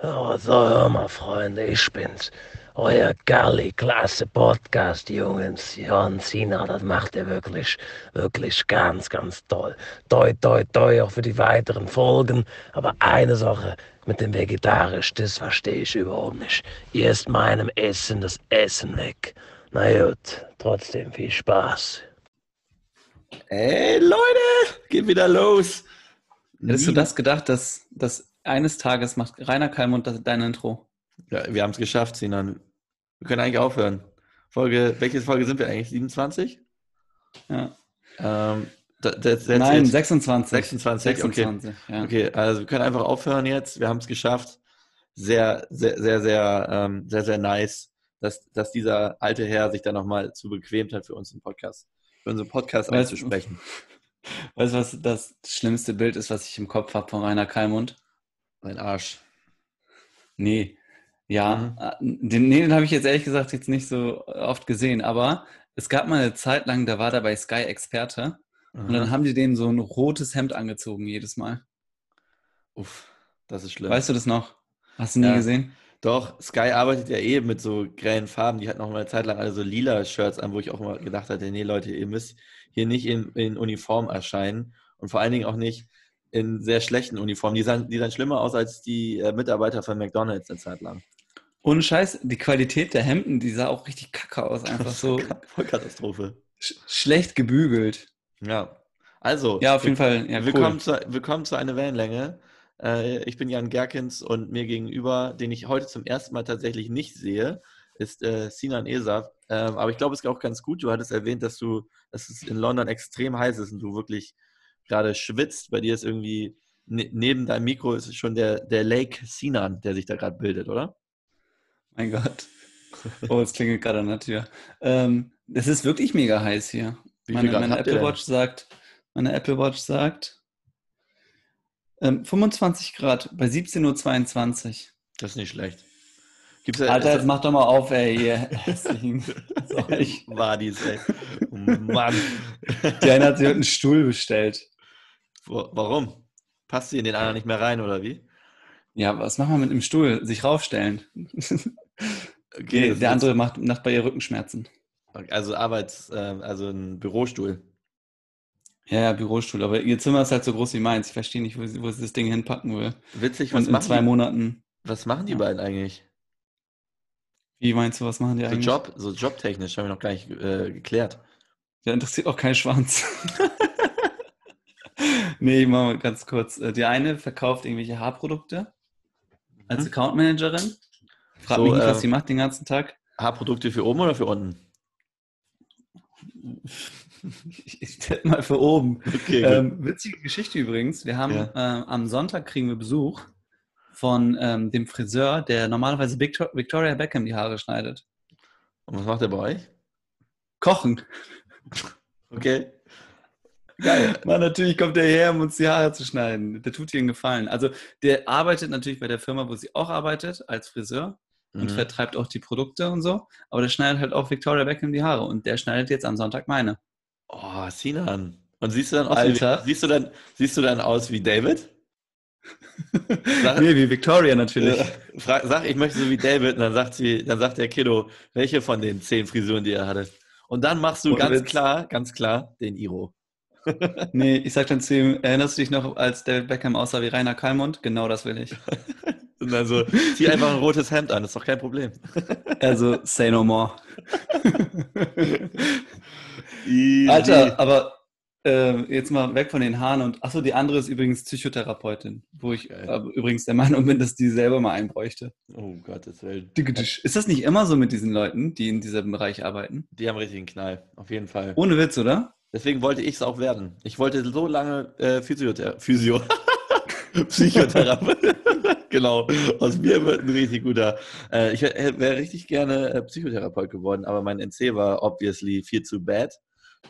Ja, so, hör mal, Freunde, ich bin's. Euer Galli, klasse Podcast, Jungs. Jan Sina, das macht ihr wirklich, wirklich ganz, ganz toll. Toi, toi, toi, auch für die weiteren Folgen. Aber eine Sache mit dem Vegetarisch, das verstehe ich überhaupt nicht. Ihr esst meinem Essen das Essen weg. Na gut, trotzdem viel Spaß. Ey, Leute, geht wieder los. Hättest du das gedacht, dass, dass eines Tages macht Rainer Kalmund das, dein Intro? Ja, wir haben es geschafft, Sinan. Wir können eigentlich aufhören. Folge, welche Folge sind wir eigentlich? 27? Ja. Ähm, da- das- das- Nein, jetzt- 26. 26, 26, ja. Okay, also wir können einfach aufhören jetzt. Wir haben es geschafft. Sehr, sehr, sehr, sehr, ähm, sehr, sehr nice, dass, dass dieser alte Herr sich da nochmal zu bequemt hat für uns im Podcast, für unseren Podcast Weißt- einzusprechen. Weißt du, was das schlimmste Bild ist, was ich im Kopf habe von Rainer Kalmund? Mein Arsch. Nee. Ja, Mhm. äh, den, nee, den habe ich jetzt ehrlich gesagt jetzt nicht so oft gesehen, aber es gab mal eine Zeit lang, da war der bei Sky Experte und dann Aha. haben die dem so ein rotes Hemd angezogen jedes Mal. Uff, das ist schlimm. Weißt du das noch? Hast du nie Ja. gesehen? Doch, Sky arbeitet ja eh mit so grellen Farben. Die hatten auch mal eine Zeit lang alle so lila Shirts an, wo ich auch mal gedacht hatte, nee Leute, ihr müsst hier nicht in, in Uniform erscheinen und vor allen Dingen auch nicht in sehr schlechten Uniformen. Die sahen, die sahen schlimmer aus als die äh, Mitarbeiter von McDonalds eine Zeit lang. Ohne Scheiß, die Qualität der Hemden, die sah auch richtig kacke aus, einfach so Vollkatastrophe. sch schlecht gebügelt. Ja. Also, Ja, auf jeden Fall. Ja, willkommen, cool. zu, willkommen zu einer Wellenlänge. Äh, ich bin Jan Gerkens und mir gegenüber, den ich heute zum ersten Mal tatsächlich nicht sehe, ist äh, Sinan Esaf. Ähm, aber ich glaube, es ist auch ganz gut. Du hattest erwähnt, dass du, dass es in London extrem heiß ist und du wirklich gerade schwitzt. Bei dir ist irgendwie ne, neben deinem Mikro ist schon der, der Lake Sinan, der sich da gerade bildet, oder? Mein Gott. Oh, es klingelt gerade an der Tür. Ähm, es ist wirklich mega heiß hier. Meine, meine Apple? Watch sagt, meine Apple Watch sagt ähm, 25 Grad bei 17.22 Uhr. Das ist nicht schlecht. Gibt's Alter, jetzt mach doch mal auf, ey, ihr hässlichen. War dies, ey. Oh Mann. Die eine hat sich einen Stuhl bestellt. Warum? Passt sie in den anderen nicht mehr rein, oder wie? Ja, was machen wir mit dem Stuhl? Sich raufstellen. Okay, Nee, der andere macht, macht bei ihr Rückenschmerzen. Also Arbeits, äh, also ein Bürostuhl. Ja, ja, Bürostuhl. Aber ihr Zimmer ist halt so groß wie meins. Ich verstehe nicht, wo sie, wo sie das Ding hinpacken will. Witzig, was Und in machen, zwei die, Monaten. was machen die Ja. beiden eigentlich? Wie meinst du, was machen die So eigentlich? Job, so jobtechnisch haben wir noch gar nicht äh, geklärt. Der interessiert auch keinen Schwanz. nee, ich mach mal ganz kurz. Äh, Die eine verkauft irgendwelche Haarprodukte als Mhm. Accountmanagerin. Frag So, mich nicht, äh, was sie macht den ganzen Tag. Haarprodukte für oben oder für unten? Ich, ich tippe mal für oben. Okay, Ähm, witzige Geschichte übrigens. Wir haben Ja. äh, am Sonntag kriegen wir Besuch von ähm, dem Friseur, der normalerweise Victor Victoria Beckham die Haare schneidet. Und was macht er bei euch? Kochen. Okay. Geil. Mann, natürlich kommt der her, um uns die Haare zu schneiden. Der tut ihr einen Gefallen. Also der arbeitet natürlich bei der Firma, wo sie auch arbeitet, als Friseur und Mhm. vertreibt auch die Produkte und so. Aber der schneidet halt auch Victoria Beckham die Haare und der schneidet jetzt am Sonntag meine. Oh, Sinan. Und siehst du dann aus Alter. wie siehst du dann siehst du dann aus wie David? Sag, nee, wie Victoria natürlich. äh, frag, sag, ich möchte so wie David und dann sagt sie, dann sagt der Kiddo, welche von den zehn Frisuren, die er hatte. Und dann machst du Ohne ganz Witz. klar, ganz klar den Iro. Nee, ich sag dann zu ihm, erinnerst du dich noch, als David Beckham aussah wie Rainer Kalmund? Genau das will ich. Und dann so, zieh einfach ein rotes Hemd an, ist doch kein Problem. Also, say no more. Alter, aber äh, jetzt mal weg von den Haaren und achso, die andere ist übrigens Psychotherapeutin, wo ich äh, übrigens der Meinung bin, dass die selber mal einbräuchte. Oh Gottes Willen. Ist das nicht immer so mit diesen Leuten, die in diesem Bereich arbeiten? Die haben richtig einen Knall, auf jeden Fall. Ohne Witz, oder? Deswegen wollte ich es auch werden. Ich wollte so lange äh, Physiothera Physio Psychotherapeut. genau. Aus mir wird ein richtig guter. Äh, ich wäre wär richtig gerne äh, Psychotherapeut geworden, aber mein NC war obviously viel zu bad.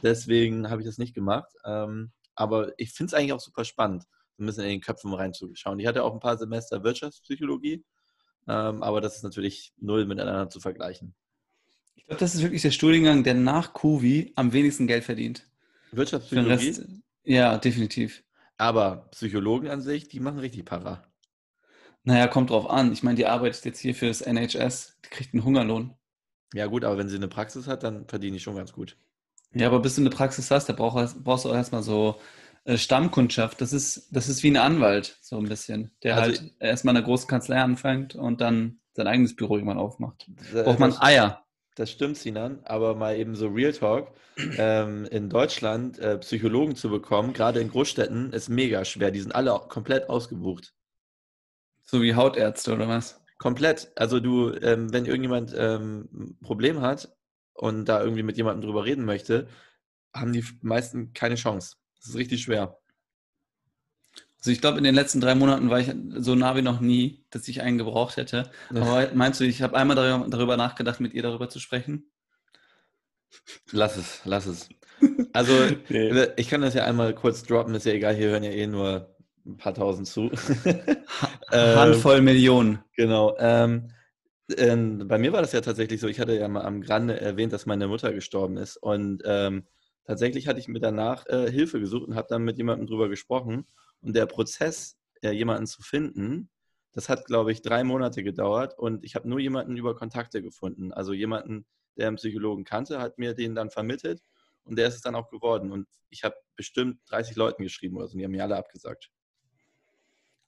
Deswegen habe ich das nicht gemacht. Ähm, aber ich finde es eigentlich auch super spannend, ein bisschen in den Köpfen reinzuschauen. Ich hatte auch ein paar Semester Wirtschaftspsychologie, ähm, aber das ist natürlich null miteinander zu vergleichen. Ich glaube, das ist wirklich der Studiengang, der nach Kuvi am wenigsten Geld verdient. Für Wirtschaftspsychologie, Rest, ja, definitiv. aber Psychologen an sich, die machen richtig Para. Naja, kommt drauf an. Ich meine, die arbeitet jetzt hier fürs NHS, die kriegt einen Hungerlohn. Ja, gut, aber wenn sie eine Praxis hat, dann verdiene ich schon ganz gut. Ja, aber bis du eine Praxis hast, da brauchst, brauchst du auch erstmal so äh, Stammkundschaft. Das ist, das ist wie ein Anwalt, so ein bisschen, der Also- halt erstmal in einer großen Kanzlei anfängt und dann sein eigenes Büro irgendwann aufmacht. Äh, Braucht man das- Eier. Das stimmt, Sinan, aber mal eben so Real Talk. Ähm, in Deutschland äh, Psychologen zu bekommen, gerade in Großstädten, ist mega schwer. Die sind alle komplett ausgebucht. So wie Hautärzte oder was? Komplett. Also du, ähm, wenn irgendjemand ähm, ein Problem hat und da irgendwie mit jemandem drüber reden möchte, haben die meisten keine Chance. Das ist richtig schwer. Also ich glaube, in den letzten drei Monaten war ich so nah wie noch nie, dass ich einen gebraucht hätte. Aber meinst du, ich habe einmal darüber, darüber nachgedacht, mit ihr darüber zu sprechen? Lass es, lass es. Also, Nee. ich kann das ja einmal kurz droppen, ist ja egal, hier hören ja eh nur ein paar tausend zu. Ähm, Handvoll Millionen. Genau. Ähm, ähm, bei mir war das ja tatsächlich so, ich hatte ja mal am Grande erwähnt, dass meine Mutter gestorben ist. Und ähm, tatsächlich hatte ich mir danach äh, Hilfe gesucht und habe dann mit jemandem drüber gesprochen. Und der Prozess, äh, jemanden zu finden, das hat, glaube ich, drei Monate gedauert. Und ich habe nur jemanden über Kontakte gefunden. Also jemanden, der einen Psychologen kannte, hat mir den dann vermittelt. Und der ist es dann auch geworden. Und ich habe bestimmt 30 Leuten geschrieben oder so. Und die haben mir alle abgesagt.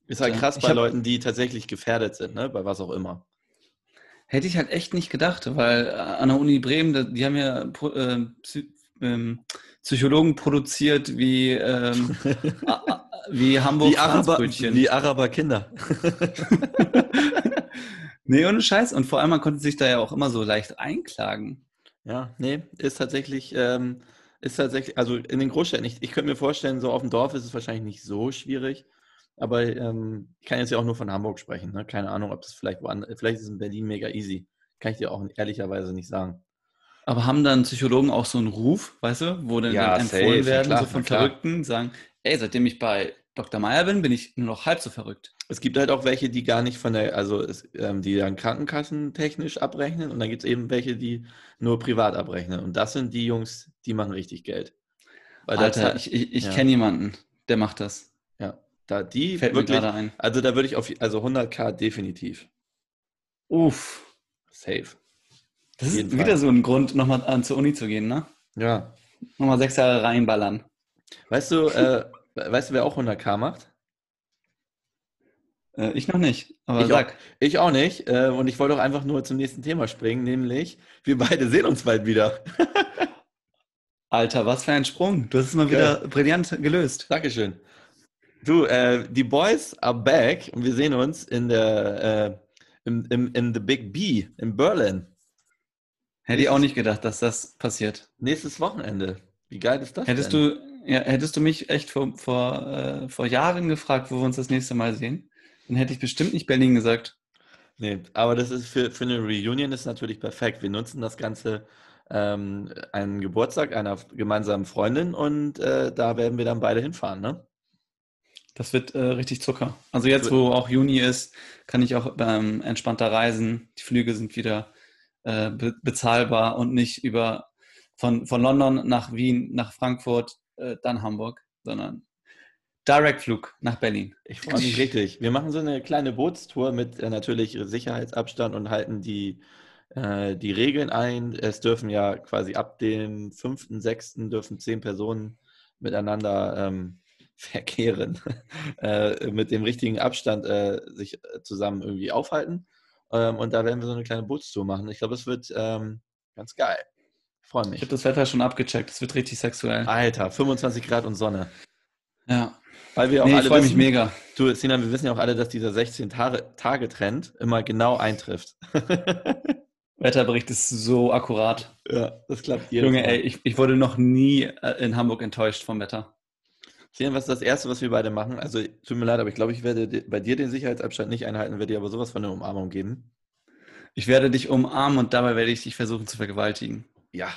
Ist halt Ja, krass bei hab- Leuten, die tatsächlich gefährdet sind, ne? bei was auch immer. Hätte ich halt echt nicht gedacht, weil äh, an der Uni Bremen, die haben ja äh, ähm, Psychologen produziert wie, ähm, wie Hamburg Araber, Franzbrötchen. wie Araber Kinder. nee, ohne Scheiß. Und vor allem, man konnte sich da ja auch immer so leicht einklagen. Ja, nee, ist tatsächlich, ähm, ist tatsächlich, also in den Großstädten, ich, ich könnte mir vorstellen, so auf dem Dorf ist es wahrscheinlich nicht so schwierig, aber ähm, ich kann jetzt ja auch nur von Hamburg sprechen, ne? Keine Ahnung, ob das vielleicht woanders, vielleicht ist es in Berlin mega easy. Kann ich dir auch ehrlicherweise nicht sagen. Aber haben dann Psychologen auch so einen Ruf, weißt du, wo dann, Ja, dann safe, empfohlen na werden, klar, so von. Verrückten, sagen, ey, seitdem ich bei Dr. Meyer bin, bin ich nur noch halb so verrückt. Es gibt halt auch welche, die gar nicht von der, also es, ähm, die dann krankenkassentechnisch abrechnen und dann gibt es eben welche, die nur privat abrechnen. Und das sind die Jungs, die machen richtig Geld. Weil Alter, zahl- ich, ich, ich ja. kenne jemanden, der macht das. ja, da die Fällt mir wirklich, gerade ein. also da würde ich auf, also 100k definitiv. Uff. Safe. Das ist wieder Fall. so ein Grund, nochmal an zur Uni zu gehen, ne? Ja. Nochmal sechs Jahre reinballern. Weißt du, äh, weißt du, wer auch 100k macht? Äh, ich noch nicht, aber Ich sag. Ich auch nicht. Äh, und ich wollte auch einfach nur zum nächsten Thema springen, nämlich wir beide sehen uns bald wieder. Alter, was für ein Sprung. Du hast es mal wieder brillant gelöst. Dankeschön. Du, äh, die Boys are back und wir sehen uns in der äh, im, im, in The Big B in Berlin. Hätte ich auch nicht gedacht, dass das passiert. Nächstes Wochenende. Wie geil ist das Hättest denn? du, ja, hättest du mich echt vor, vor, äh, vor Jahren gefragt, wo wir uns das nächste Mal sehen, dann hätte ich bestimmt nicht Berlin gesagt. Nee, aber das ist für, für eine Reunion ist natürlich perfekt. Wir nutzen das Ganze ähm, einen Geburtstag einer gemeinsamen Freundin und äh, da werden wir dann beide hinfahren, ne? Das wird äh, richtig Zucker. Also jetzt, wo auch Juni ist, kann ich auch ähm, entspannter reisen. Die Flüge sind wieder äh, be bezahlbar und nicht über von, von London nach Wien, nach Frankfurt, äh, dann Hamburg, sondern Direktflug nach Berlin. Ich freue mich richtig. Wir machen so eine kleine Bootstour mit äh, natürlich Sicherheitsabstand und halten die, äh, die Regeln ein. Es dürfen ja quasi ab dem 5.6. dürfen zehn Personen miteinander ähm, verkehren, äh, mit dem richtigen Abstand äh, sich äh, zusammen irgendwie aufhalten. Ähm, und da werden wir so eine kleine Bootstour machen. Ich glaube, es wird ähm, ganz geil. Ich freue Ich mich. habe das Wetter schon abgecheckt. Es wird richtig sexuell. Alter, 25 Grad und Sonne. Ja. Weil wir auch Nee, ich alle freue mich mega. Du, Sinan, wir wissen ja auch alle, dass dieser 16-Tage-Trend immer genau eintrifft. Wetterbericht ist so akkurat. ja, das klappt jedes Junge, Mal. ey, ich, ich wurde noch nie äh, in Hamburg enttäuscht vom Wetter. Sinan, was ist das Erste, was wir beide machen? Also, tut mir leid, aber ich glaube, ich werde bei dir den Sicherheitsabstand nicht einhalten, werde dir aber sowas von einer Umarmung geben. Ich werde dich umarmen und dabei werde ich dich versuchen zu vergewaltigen. Ja.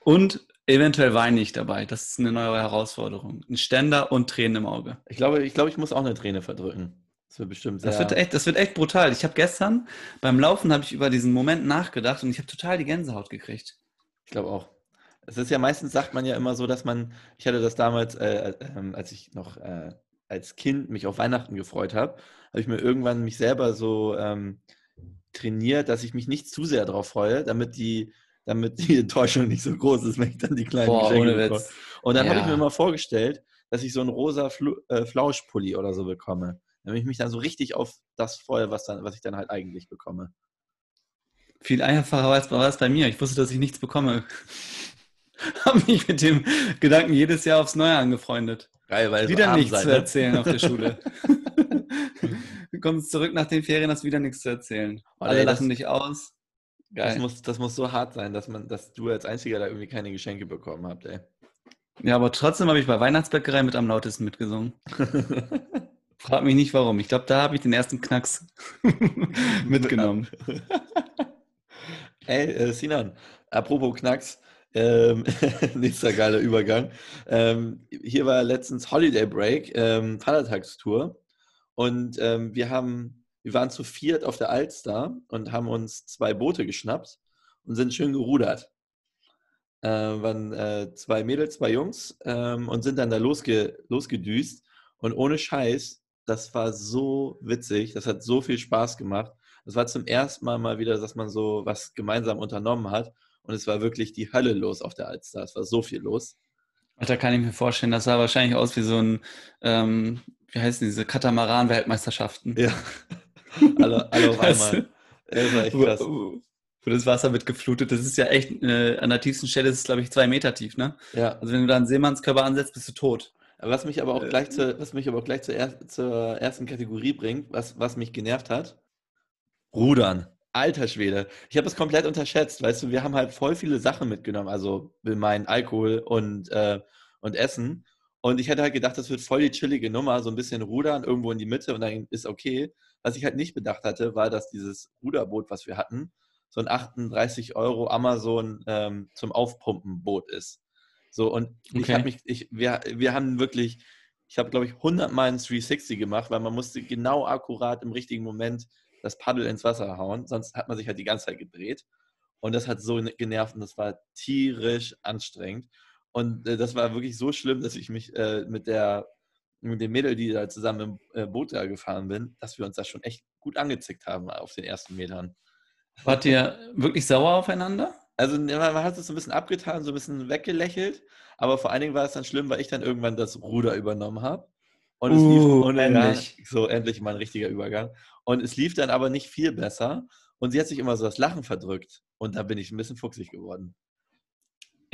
Und eventuell weine ich dabei. Das ist eine neue Herausforderung. Ein Ständer und Tränen im Auge. Ich glaube, ich, glaube, ich muss auch eine Träne verdrücken. Das wird bestimmt sehr... Das wird echt, das wird echt brutal. Ich habe gestern beim Laufen habe ich über diesen Moment nachgedacht und ich habe total die Gänsehaut gekriegt. Ich glaube auch. Es ist ja meistens, sagt man ja immer so, dass man, ich hatte das damals, äh, äh, als ich noch äh, als Kind mich auf Weihnachten gefreut habe, habe ich mir irgendwann mich selber so ähm, trainiert, dass ich mich nicht zu sehr darauf freue, damit die, damit die Enttäuschung nicht so groß ist, wenn ich dann die kleinen Boah, Geschenke ohne bekomme. Witz. Und dann habe ich Ja. mir mal vorgestellt, dass ich so einen rosa Flu äh, Flauschpulli oder so bekomme. Damit ich mich dann so richtig auf das freue, was, dann, was ich dann halt eigentlich bekomme. Viel einfacher war es war es bei mir. Ich wusste, dass ich nichts bekomme. Habe mich mit dem Gedanken jedes Jahr aufs Neue angefreundet. Geil, weil Wieder nichts sein, zu ne? erzählen auf der Schule. du kommst zurück nach den Ferien, hast wieder nichts zu erzählen. Oh, Alle ey, das- lachen dich aus. Das Geil. muss, das muss so hart sein, dass, man, dass du als Einziger da irgendwie keine Geschenke bekommen habt, ey. Ja, aber trotzdem habe ich bei Weihnachtsbäckerei mit am lautesten mitgesungen. Frag mich nicht warum. Ich glaube, da habe ich den ersten Knacks mitgenommen. Ey, äh, Sinan, apropos Knacks, ähm, nächster geiler Übergang. Ähm, hier war letztens Holiday Break, ähm, Vatertagstour. Und ähm, wir haben, wir waren zu viert auf der Alster und haben uns zwei Boote geschnappt und sind schön gerudert. Äh, waren äh, zwei Mädels, zwei Jungs ähm, und sind dann da losge losgedüst. Und ohne Scheiß, das war so witzig, das hat so viel Spaß gemacht. Das war zum ersten Mal mal wieder, dass man so was gemeinsam unternommen hat. Und es war wirklich die Hölle los auf der Alster. Es war so viel los. Da kann ich mir vorstellen, das sah wahrscheinlich aus wie so ein, ähm, wie heißen diese Katamaran-Weltmeisterschaften. Ja. Alle, alle auf einmal. Das war echt krass. wo das Wasser wird geflutet. Das ist ja echt, äh, an der tiefsten Stelle ist es, glaube ich, zwei Meter tief, ne? Ja. Also wenn du da einen Seemannskörper ansetzt, bist du tot. Was mich aber auch Äh, gleich, zu, was mich aber auch gleich zur, er, zur ersten Kategorie bringt, was, was mich genervt hat. Rudern. Alter Schwede. Ich habe es komplett unterschätzt. Weißt du, wir haben halt voll viele Sachen mitgenommen. Also will meinen Alkohol und, äh, und Essen. Und ich hätte halt gedacht, das wird voll die chillige Nummer, so ein bisschen rudern irgendwo in die Mitte und dann ist okay. Was ich halt nicht bedacht hatte, war, dass dieses Ruderboot, was wir hatten, so ein 38 Euro Amazon ähm, zum Aufpumpen Boot ist. So, und ich Okay. habe mich, ich, wir, wir haben wirklich, ich habe, glaube ich, 100 Mal ein 360 gemacht, weil man musste genau akkurat im richtigen Moment das Paddel ins Wasser hauen, sonst hat man sich halt die ganze Zeit gedreht. Und das hat so genervt und das war tierisch anstrengend. Und äh, das war wirklich so schlimm, dass ich mich äh, mit der mit dem Mädel, die da zusammen im äh, Boot da gefahren bin, dass wir uns da schon echt gut angezickt haben auf den ersten Metern. Wart ihr wirklich sauer aufeinander? Also ne, man hat es so ein bisschen abgetan, so ein bisschen weggelächelt, aber vor allen Dingen war es dann schlimm, weil ich dann irgendwann das Ruder übernommen habe. Und es lief Uh, und, ja, endlich. so endlich mal ein richtiger Übergang. Und es lief dann aber nicht viel besser. Und sie hat sich immer so das Lachen verdrückt. Und da bin ich ein bisschen fuchsig geworden.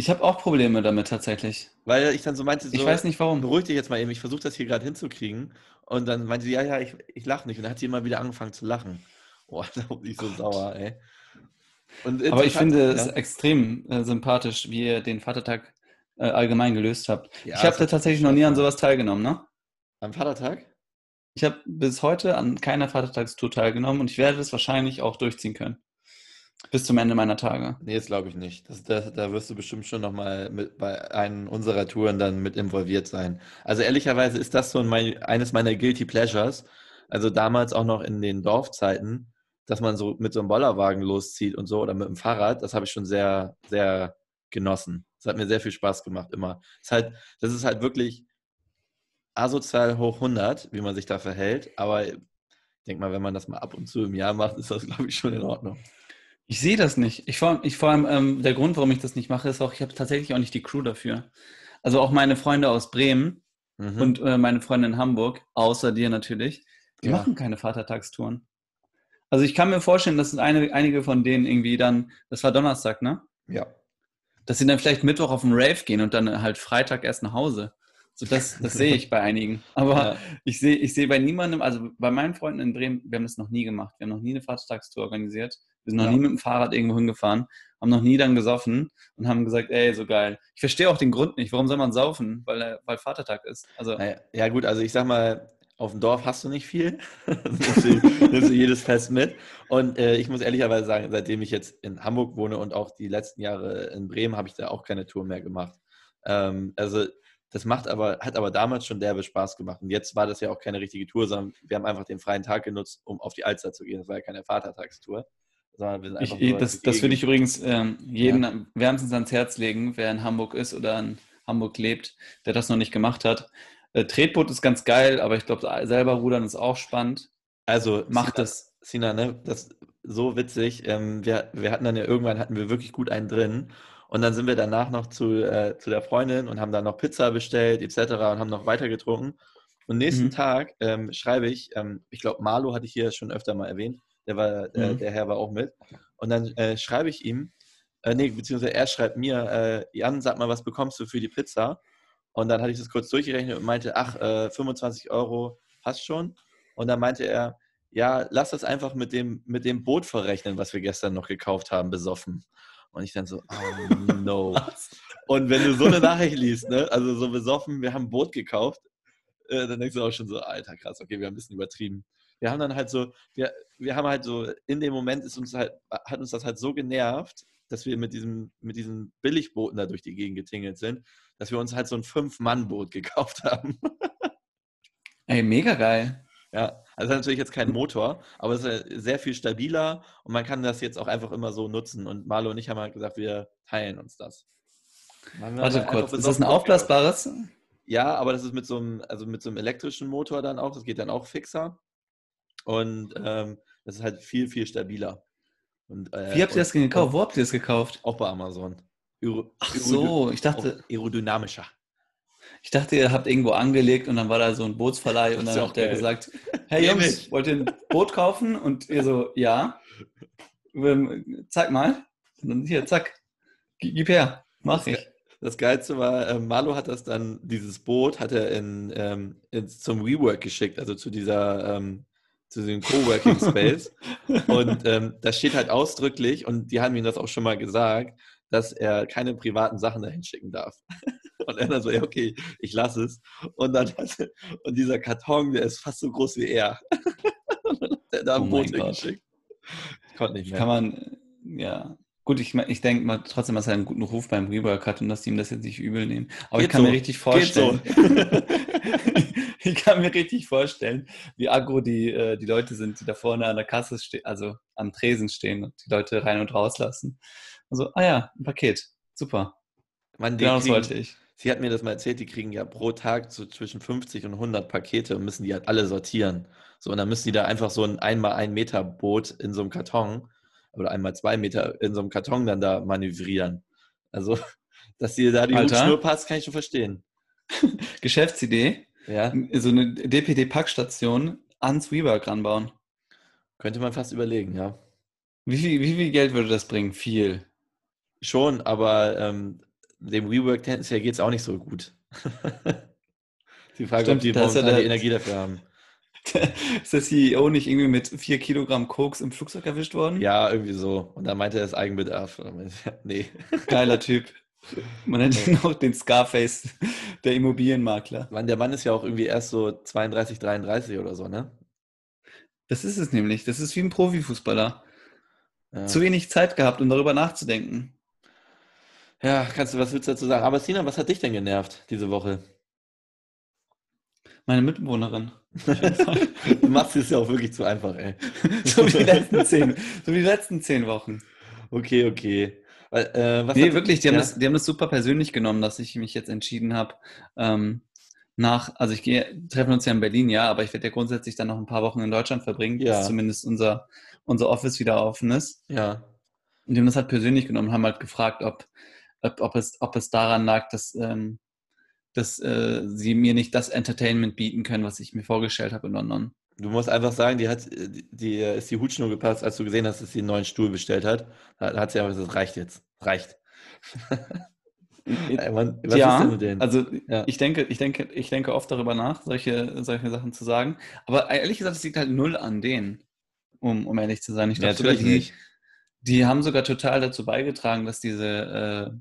Ich habe auch Probleme damit tatsächlich. Weil ich dann so meinte, so, Ich weiß nicht warum. beruhig dich jetzt mal eben, ich versuche das hier gerade hinzukriegen. Und dann meinte sie, ja, ja, ich, ich lache nicht. Und dann hat sie immer wieder angefangen zu lachen. Boah, da bin ich so sauer, ey. Aber ich finde es ja. extrem äh, sympathisch, wie ihr den Vatertag äh, allgemein gelöst habt. Ja, ich habe es da tatsächlich noch nie an sowas teilgenommen, ne? Am Vatertag? Ich habe bis heute an keiner Vatertagstour teilgenommen und ich werde das wahrscheinlich auch durchziehen können. Bis zum Ende meiner Tage. Nee, das glaube ich nicht. Das, das, da wirst du bestimmt schon nochmal bei einem unserer Touren dann mit involviert sein. Also ehrlicherweise ist das so mein, eines meiner Guilty Pleasures. Also damals auch noch in den Dorfzeiten, dass man so mit so einem Bollerwagen loszieht und so oder mit dem Fahrrad, das habe ich schon sehr, sehr genossen. Das hat mir sehr viel Spaß gemacht, immer. Ist halt, das ist halt wirklich asozial hoch 100, wie man sich da verhält. Aber ich denke mal, wenn man das mal ab und zu im Jahr macht, ist das, glaube ich, schon in Ordnung. Ich sehe das nicht. Ich vor, ich vor allem, ähm, der Grund, warum ich das nicht mache, ist auch, ich habe tatsächlich auch nicht die Crew dafür. Also auch meine Freunde aus Bremen Mhm. und äh, meine Freunde in Hamburg, außer dir natürlich, die Ja. machen keine Vatertagstouren. Also ich kann mir vorstellen, dass eine, einige von denen irgendwie dann, das war Donnerstag, ne? ja. Dass sie dann vielleicht Mittwoch auf den Rave gehen und dann halt Freitag erst nach Hause. So das, das sehe ich bei einigen. Aber Ja. ich sehe, ich sehe bei niemandem, also bei meinen Freunden in Bremen, wir haben das noch nie gemacht. Wir haben noch nie eine Vatertagstour organisiert. Wir sind noch Ja. nie mit dem Fahrrad irgendwo hingefahren, haben noch nie dann gesoffen und haben gesagt, ey, so geil. Ich verstehe auch den Grund nicht. Warum soll man saufen? Weil, weil Vatertag ist. Also, Naja, ja gut, also ich sag mal, auf dem Dorf hast du nicht viel. nimmst, du, nimmst du jedes Fest mit. Und äh, ich muss ehrlicherweise sagen, seitdem ich jetzt in Hamburg wohne und auch die letzten Jahre in Bremen, habe ich da auch keine Tour mehr gemacht. Ähm, also das macht aber, hat aber damals schon derbe Spaß gemacht. Und jetzt war das ja auch keine richtige Tour, sondern wir haben einfach den freien Tag genutzt, um auf die Alster zu gehen. Das war ja keine Vatertagstour. Sondern wir sind ich, das, das würde ich übrigens ähm, jedem wärmstens ans Herz legen, wer in Hamburg ist oder in Hamburg lebt, der das noch nicht gemacht hat. Äh, Tretboot ist ganz geil, aber ich glaube, selber rudern ist auch spannend. Also, Macht es. Sina, ne, das ist so witzig. Ähm, wir, wir hatten dann ja irgendwann hatten wir wirklich gut einen drin. Und dann sind wir danach noch zu, äh, zu der Freundin und haben dann noch Pizza bestellt, etc. und haben noch weiter getrunken. Und nächsten Mhm. Tag ähm, schreibe ich, ähm, ich glaube, Marlo hatte ich hier schon öfter mal erwähnt, der, war, äh, Mhm. der Herr war auch mit. Und dann äh, schreibe ich ihm, äh, nee, beziehungsweise er schreibt mir, äh, Jan, sag mal, was bekommst du für die Pizza? Und dann hatte ich das kurz durchgerechnet und meinte, ach, äh, 25 Euro passt schon. Und dann meinte er, ja, lass das einfach mit dem, mit dem Boot verrechnen, was wir gestern noch gekauft haben, besoffen. Und ich dann so, oh no. Und wenn du so eine Nachricht liest, ne, also so besoffen, wir haben ein Boot gekauft, äh, dann denkst du auch schon so, alter, krass, okay, wir haben ein bisschen übertrieben. Wir haben dann halt so, wir, wir haben halt so, in dem Moment ist uns halt, hat uns das halt so genervt, dass wir mit diesem, mit diesen Billigbooten da durch die Gegend getingelt sind, dass wir uns halt so ein Fünf-Mann-Boot gekauft haben. Ey, mega geil. Ja, also natürlich jetzt kein Motor, aber es ist sehr viel stabiler und man kann das jetzt auch einfach immer so nutzen. Und Marlo und ich haben halt gesagt, wir teilen uns das. Warte einfach kurz, ist das ein aufblasbares? Ja, aber das ist mit so einem, also mit so einem elektrischen Motor dann auch, das geht dann auch fixer. Und ähm, das ist halt viel, viel stabiler. Und, äh, Wie habt ihr das und- gekauft? Wo habt ihr das gekauft? Auch bei Amazon. Aero, Ach so, ich dachte, aerodynamischer. ich dachte, ihr habt irgendwo angelegt und dann war da so ein Bootsverleih und dann hat der geil. gesagt, hey Jungs, wollt ihr ein Boot kaufen? Und ihr so, ja. Ähm, Zeig mal. Und dann hier, zack. Gib her. Mach ich. Das Geilste war, äh, Marlo hat das dann, dieses Boot hat er in, ähm, ins, zum WeWork geschickt, also zu dieser, ähm, zu diesem Coworking Space. und ähm, da steht halt ausdrücklich, und die haben ihm das auch schon mal gesagt, dass er keine privaten Sachen dahin schicken darf. Und er dann so, ja, okay, ich lasse es. Und dann hat und dieser Karton, der ist fast so groß wie er. und dann hat er da Oh ein mein Boot. Ich konnte nicht mehr. Kann man, ja. Gut, ich, ich denke mal trotzdem, dass er einen guten Ruf beim Rework hat und dass die ihm das jetzt nicht übel nehmen. Aber ich Geht kann so. mir richtig Geht vorstellen. so. Ich kann mir richtig vorstellen, wie aggro die, äh, die Leute sind, die da vorne an der Kasse stehen, also am Tresen stehen und die Leute rein und rauslassen. Also, ah ja, ein Paket. Super. Die Genau das wollte ich. Sie hat mir das mal erzählt, die kriegen ja pro Tag so zwischen 50 und 100 Pakete und müssen die halt alle sortieren. So, und dann müssen die da einfach so ein einmal ein Meter Boot in so einem Karton oder einmal zwei Meter in so einem Karton dann da manövrieren. Also, dass dir da die Alter. Hutschnur passt, kann ich schon verstehen. Geschäftsidee, Ja, so eine DPD-Packstation ans Rework ranbauen. könnte man fast überlegen, ja. Wie viel, wie viel Geld würde das bringen? Viel. Schon, aber ähm, dem WeWork tendenziell geht es auch nicht so gut. die Frage, ob Stimmt, die da ist ja momentan der- die Energie dafür haben. Ist der CEO nicht irgendwie mit vier Kilogramm Koks im Flugzeug erwischt worden? Ja, irgendwie so. Und dann meinte er, es Eigenbedarf. Nee. Geiler Typ. Man nennt ihn auch den Scarface der Immobilienmakler. Mann, der Mann ist ja auch irgendwie erst so 32, 33 oder so, ne? Das ist es nämlich. Das ist wie ein Profifußballer. Ja. Zu wenig Zeit gehabt, um darüber nachzudenken. ja, kannst du, was willst du dazu sagen? Aber Sina, was hat dich denn genervt diese Woche? Meine Mitbewohnerin. Du machst es ja auch wirklich zu einfach, ey. so wie die letzten zehn, so wie die letzten zehn Wochen. Okay, okay. Weil, äh, was Nee, wirklich, die haben, ja? das, die haben das super persönlich genommen, dass ich mich jetzt entschieden habe, ähm, nach, also ich gehe, treffen uns ja in Berlin, ja, aber ich werde ja grundsätzlich dann noch ein paar Wochen in Deutschland verbringen, Ja. bis zumindest unser, unser Office wieder offen ist. Ja, Und die haben das halt persönlich genommen, haben halt gefragt, ob, ob, ob, es, ob es daran lag, dass, ähm, dass äh, sie mir nicht das Entertainment bieten können, was ich mir vorgestellt habe in London. Du musst einfach sagen, die hat, äh, die, die äh, ist die Hutschnur gepasst, als du gesehen hast, dass sie einen neuen Stuhl bestellt hat. Da hat sie einfach gesagt, das reicht jetzt. Reicht. Ey, was ja, also Ja. ich denke, ich denke, ich denke oft darüber nach, solche, solche Sachen zu sagen. Aber ehrlich gesagt, es liegt halt null an denen, um, um ehrlich zu sein. Ich Ja, glaube natürlich die, nicht. die haben sogar total dazu beigetragen, dass diese äh,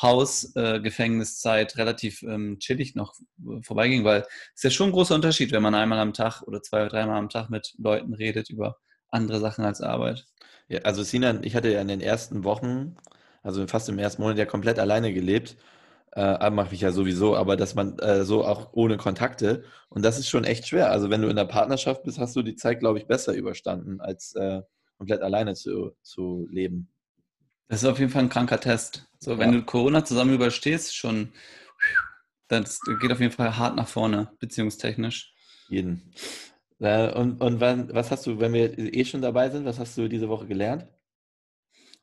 Hausgefängniszeit relativ ähm, chillig noch äh, vorbeiging, weil es ist ja schon ein großer Unterschied, wenn man einmal am Tag oder zwei oder dreimal am Tag mit Leuten redet über andere Sachen als Arbeit. Ja, also Sinan, ich hatte ja in den ersten Wochen, also fast im ersten Monat ja komplett alleine gelebt. Äh, mache ich ja sowieso, aber dass man äh, so auch ohne Kontakte. Und das ist schon echt schwer. Also wenn du in der Partnerschaft bist, hast du die Zeit, glaube ich, besser überstanden, als äh, komplett alleine zu, zu leben. Das ist auf jeden Fall ein kranker Test. So, wenn Ja. du Corona zusammen überstehst, schon das geht auf jeden Fall hart nach vorne, beziehungstechnisch. Jeden. Äh, und und wann, was hast du, wenn wir eh schon dabei sind, was hast du diese Woche gelernt?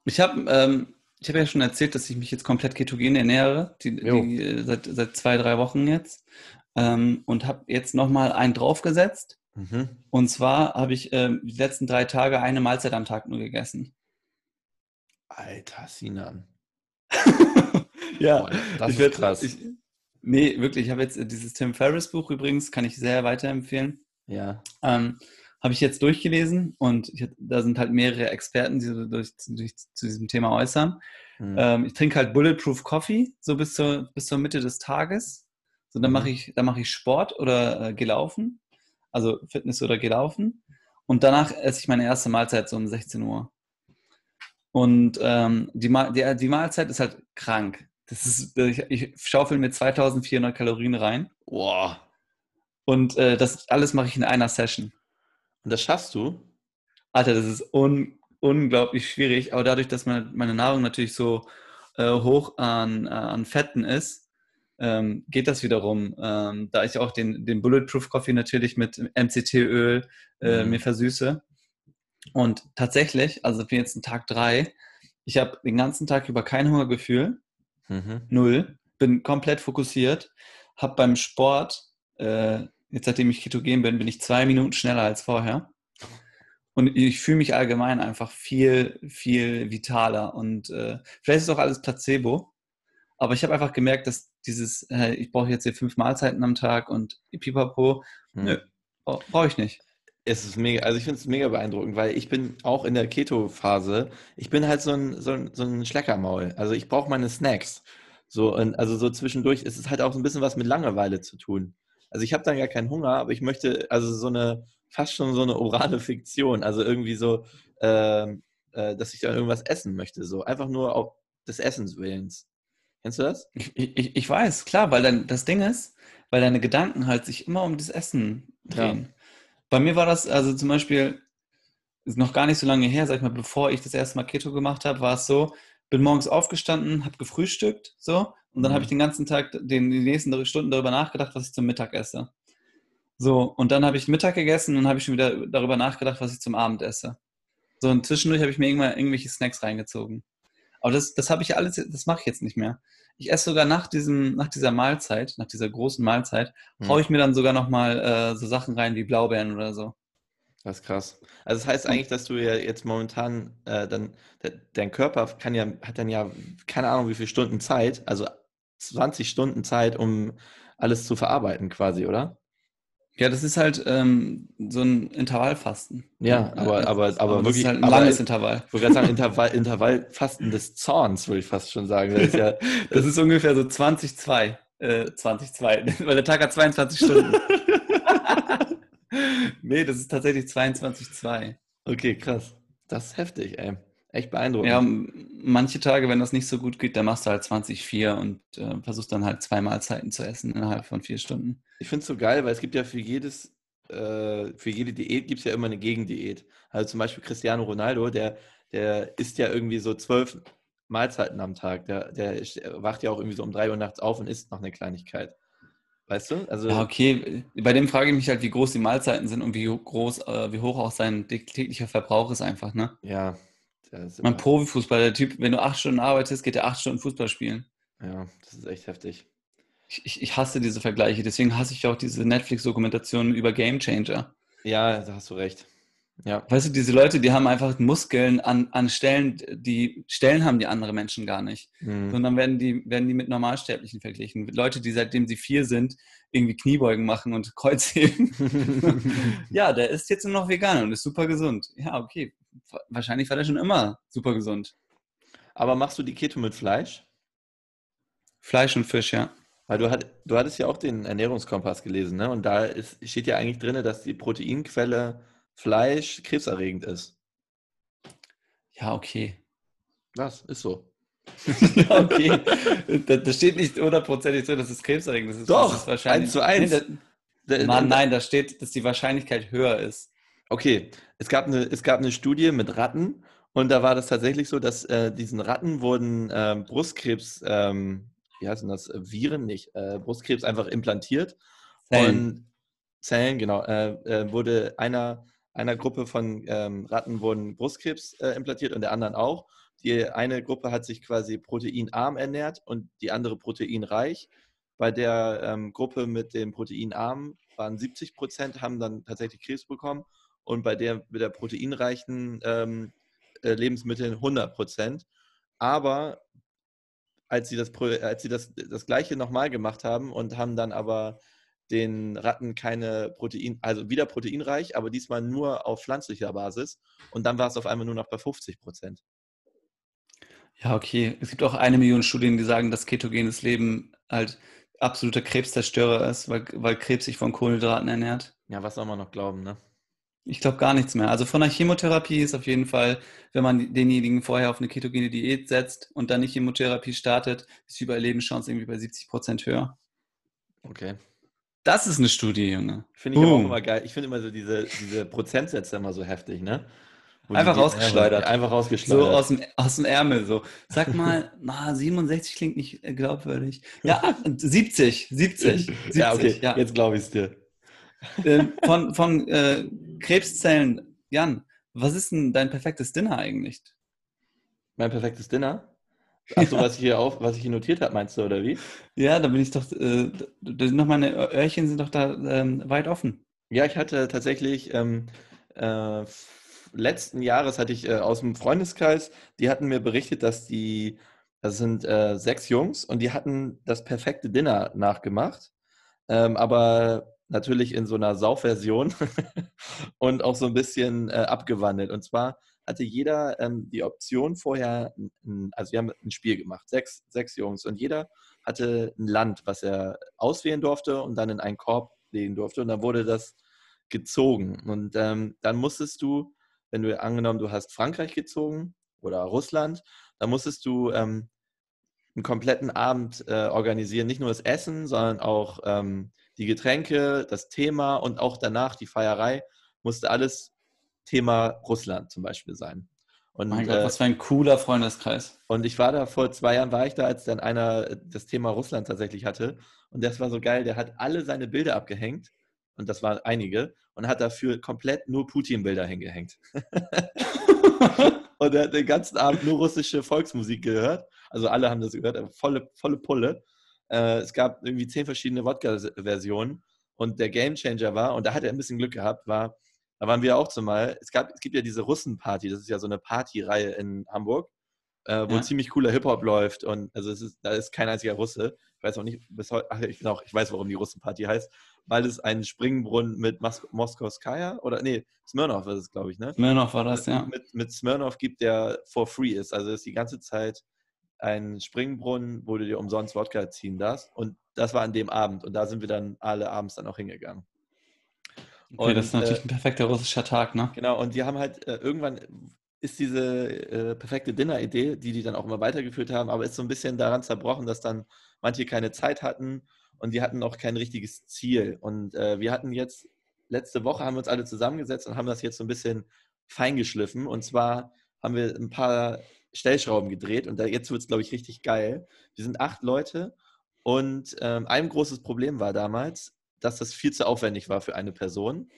Ich habe ähm, ich hab ja schon erzählt, dass ich mich jetzt komplett ketogen ernähre, die, die, äh, seit, seit zwei, drei Wochen jetzt. Ähm, und habe jetzt nochmal einen draufgesetzt. Mhm. Und zwar habe ich ähm, die letzten drei Tage eine Mahlzeit am Tag nur gegessen. Alter, Sinan. ja, Boah, das ich ist krass. Ich, nee, wirklich, ich habe jetzt äh, dieses Tim Ferriss Buch übrigens, kann ich sehr weiterempfehlen. Ja. Ähm, habe ich jetzt durchgelesen und ich, da sind halt mehrere Experten, die so durch, durch, zu diesem Thema äußern. Mhm. Ähm, ich trinke halt Bulletproof Coffee, so bis zur, bis zur Mitte des Tages. So, dann Mhm. mache ich, dann mache ich Sport oder äh, gelaufen, also Fitness oder gelaufen. Und danach esse ich meine erste Mahlzeit so um 16 Uhr. Und ähm, die, die, die Mahlzeit ist halt krank. Das ist, ich, ich schaufel mir 2400 Kalorien rein Boah. und äh, das alles mache ich in einer Session. Und das schaffst du? Alter, das ist un unglaublich schwierig, aber dadurch, dass meine, meine Nahrung natürlich so äh, hoch an, äh, an Fetten ist, ähm, geht das wiederum. Ähm, da ich auch den, den Bulletproof Coffee natürlich mit MCT-Öl äh, Mhm. mir versüße. Und tatsächlich, also ich bin jetzt in Tag drei, ich habe den ganzen Tag über kein Hungergefühl, Mhm. null, bin komplett fokussiert, habe beim Sport, äh, jetzt seitdem ich ketogen bin, bin ich zwei Minuten schneller als vorher. Und ich fühle mich allgemein einfach viel, viel vitaler. Und äh, vielleicht ist auch alles Placebo, aber ich habe einfach gemerkt, dass dieses, äh, ich brauche jetzt hier fünf Mahlzeiten am Tag und pipapo, Mhm. nö, brauche ich nicht. Es ist mega, also ich finde es mega beeindruckend, weil ich bin auch in der Keto-Phase. Ich bin halt so ein, so ein, so ein Schleckermaul. Also ich brauche meine Snacks. So, und also so zwischendurch ist es halt auch so ein bisschen was mit Langeweile zu tun. Also ich habe dann gar keinen Hunger, aber ich möchte, also so eine, fast schon so eine orale Fiktion. Also irgendwie so, ähm, äh, dass ich dann irgendwas essen möchte. So einfach nur auf des Essens Willens. Kennst du das? Ich, ich, ich weiß, klar, weil dann das Ding ist, weil deine Gedanken halt sich immer um das Essen drehen. Bei mir war das, also zum Beispiel, ist noch gar nicht so lange her, sag ich mal, bevor ich das erste Mal Keto gemacht habe, war es so, bin morgens aufgestanden, habe gefrühstückt, so, und dann Mhm. habe ich den ganzen Tag, den, die nächsten Stunden darüber nachgedacht, was ich zum Mittag esse. So, und dann habe ich Mittag gegessen und habe ich schon wieder darüber nachgedacht, was ich zum Abend esse. So, und zwischendurch habe ich mir irgendwann irgendwelche Snacks reingezogen. Aber das, das habe ich alles, das mache ich jetzt nicht mehr. Ich esse sogar nach, diesem, nach dieser Mahlzeit, nach dieser großen Mahlzeit, Hm. haue ich mir dann sogar nochmal äh, so Sachen rein wie Blaubeeren oder so. Das ist krass. Also das heißt eigentlich, dass du ja jetzt momentan äh, dann, de, dein Körper kann ja, hat dann ja keine Ahnung wie viele Stunden Zeit, also 20 Stunden Zeit, um alles zu verarbeiten quasi, oder? Ja, das ist halt ähm, so ein Intervallfasten. Ja, aber- Äh, aber- aber das wirklich- ist halt ein aber- langes Intervall. Ich wollte gerade sagen, Intervall, Intervallfasten des Zorns, würde ich fast schon sagen. Das ist ja, Das ist ungefähr so 20-2. Äh, 20-2, weil der Tag hat 22 Stunden. nee, das ist tatsächlich 22-2. okay, krass. Das ist heftig, ey. Echt beeindruckend. Ja, manche Tage, wenn das nicht so gut geht, dann machst du halt 20-4 und äh, versuchst dann halt zwei Mahlzeiten zu essen innerhalb von vier Stunden. Ich finde es so geil, weil es gibt ja für jedes, äh, für jede Diät gibt es ja immer eine Gegendiät. Also zum Beispiel Cristiano Ronaldo, der, der isst ja irgendwie so zwölf Mahlzeiten am Tag. Der, der er wacht ja auch irgendwie so um drei Uhr nachts auf und isst noch eine Kleinigkeit. Weißt du? Also, Ja, okay. Bei dem frage ich mich halt, wie groß die Mahlzeiten sind und wie groß, äh, wie hoch auch sein täglicher Verbrauch ist einfach, ne? ja. Mein immer, Profifußballer, der Typ, wenn du acht Stunden arbeitest, geht er acht Stunden Fußball spielen. ja, das ist echt heftig. Ich, ich, ich hasse diese Vergleiche, deswegen hasse ich auch diese Netflix-Dokumentationen über Game Changer. Ja, da hast du recht. Ja, Weißt du, diese Leute, die haben einfach Muskeln an, an Stellen, die Stellen haben die andere Menschen gar nicht. hm. Sondern werden die, werden die mit Normalsterblichen verglichen. Leute, die seitdem sie vier sind, irgendwie Kniebeugen machen und Kreuzheben. ja, der ist jetzt nur noch Veganer und ist super gesund. Ja, okay. Wa- Wahrscheinlich war der schon immer super gesund. Aber machst du die Keto mit Fleisch? Fleisch und Fisch, ja. Weil du, hat, du hattest ja auch den Ernährungskompass gelesen, ne? Und da ist, steht ja eigentlich drin, dass die Proteinquelle Fleisch krebserregend ist. Ja, okay. Was? Ist so. ja, okay. Da, da steht nicht hundertprozentig drin, dass es krebserregend ist. Das. Doch, das ist wahrscheinlich, eins zu eins. Nee, da, Mann, nein, da steht, dass die Wahrscheinlichkeit höher ist. Okay, es gab eine, es gab eine Studie mit Ratten und da war das tatsächlich so, dass äh, diesen Ratten wurden ähm, Brustkrebs ähm, wie heißen das, Viren nicht, äh, Brustkrebs einfach implantiert. Zellen. Und Zellen, genau, äh, äh, wurde einer, einer Gruppe von ähm, Ratten wurden Brustkrebs äh, implantiert und der anderen auch. Die eine Gruppe hat sich quasi proteinarm ernährt und die andere proteinreich. Bei der ähm, Gruppe mit dem proteinarm waren 70 Prozent, haben dann tatsächlich Krebs bekommen und bei der mit der proteinreichen ähm, äh, Lebensmitteln 100 Prozent. Aber als sie das, Pro- als sie das, das Gleiche nochmal gemacht haben und haben dann aber den Ratten keine Protein, also wieder proteinreich, aber diesmal nur auf pflanzlicher Basis. Und dann war es auf einmal nur noch bei 50 Prozent. Ja, okay. Es gibt auch eine Million Studien, die sagen, dass ketogenes Leben halt absoluter Krebszerstörer ist, weil, weil Krebs sich von Kohlenhydraten ernährt. Ja, was soll man noch glauben, ne? Ich glaube gar nichts mehr. Also von der Chemotherapie ist auf jeden Fall, wenn man denjenigen vorher auf eine ketogene Diät setzt und dann die Chemotherapie startet, ist die Überlebenschance irgendwie bei 70 Prozent höher. Okay. Das ist eine Studie, Junge. Finde ich auch immer geil. Ich finde immer so diese, diese Prozentsätze immer so heftig, ne? Wo Einfach rausgeschleudert. Einfach So rausgeschleudert. aus dem, aus dem Ärmel, so. Sag mal, na, 67 klingt nicht äh, glaubwürdig. Ja, 70, 70, 70, ja, okay, ja. jetzt glaube ich es dir. Ähm, von von äh, Krebszellen, Jan, was ist denn dein perfektes Dinner eigentlich? Mein perfektes Dinner? Achso, was ich hier auf, was ich hier notiert habe, meinst du, oder wie? Ja, da bin ich doch, äh, da sind noch meine Öhrchen sind doch da ähm, weit offen. Ja, ich hatte tatsächlich ähm, äh, letzten Jahres hatte ich äh, aus dem Freundeskreis, die hatten mir berichtet, dass die, das sind äh, sechs Jungs und die hatten das perfekte Dinner nachgemacht, ähm, aber natürlich in so einer Saufversion und auch so ein bisschen äh, abgewandelt. Und zwar hatte jeder ähm, die Option vorher, also wir haben ein Spiel gemacht, sechs, sechs Jungs und jeder hatte ein Land, was er auswählen durfte und dann in einen Korb legen durfte und dann wurde das gezogen. Und ähm, dann musstest du, wenn du angenommen, du hast Frankreich gezogen oder Russland, dann musstest du ähm, einen kompletten Abend äh, organisieren, nicht nur das Essen, sondern auch ähm, die Getränke, das Thema und auch danach die Feierei musste alles Thema Russland zum Beispiel sein. Und, Mein Gott, äh, was für ein cooler Freundeskreis. und ich war da vor zwei Jahren, war ich da, als dann einer äh, das Thema Russland tatsächlich hatte. Und das war so geil, der hat alle seine Bilder abgehängt. Und das waren einige. Und hat dafür komplett nur Putin-Bilder hingehängt. und er hat den ganzen Abend nur russische Volksmusik gehört. Also alle haben das gehört, aber volle, volle Pulle. Äh, es gab irgendwie zehn verschiedene Wodka-Versionen. Und der Gamechanger war, und da hat er ein bisschen Glück gehabt, war, da waren wir auch zumal, es, gab, es gibt ja diese Russenparty, das ist ja so eine Partyreihe in Hamburg äh, wo Ja. ziemlich cooler Hip-Hop läuft und also es ist, da ist kein einziger Russe. Ich weiß auch nicht, bis heute, ach, ich, genau, ich weiß, warum die Russenparty heißt, weil es einen Springbrunnen mit Mas Moskowskaja oder nee, Smirnoff ist es, glaube ich, ne? Smirnoff war das, ja. Mit, mit Smirnoff gibt, der for free ist. Also es ist die ganze Zeit ein Springbrunnen, wo du dir umsonst Wodka ziehen darfst. Und das war an dem Abend. Und da sind wir dann alle abends dann auch hingegangen. Okay, das ist Und, natürlich äh, ein perfekter russischer Tag, ne? Genau, und die haben halt äh, irgendwann ist diese äh, perfekte Dinner-Idee, die die dann auch immer weitergeführt haben, aber ist so ein bisschen daran zerbrochen, dass dann manche keine Zeit hatten und die hatten auch kein richtiges Ziel. Und äh, wir hatten jetzt, letzte Woche haben wir uns alle zusammengesetzt und haben das jetzt so ein bisschen feingeschliffen. Und zwar haben wir ein paar Stellschrauben gedreht und da, jetzt wird es, glaube ich, richtig geil. Wir sind acht Leute und ähm, ein großes Problem war damals, dass das viel zu aufwendig war für eine Person.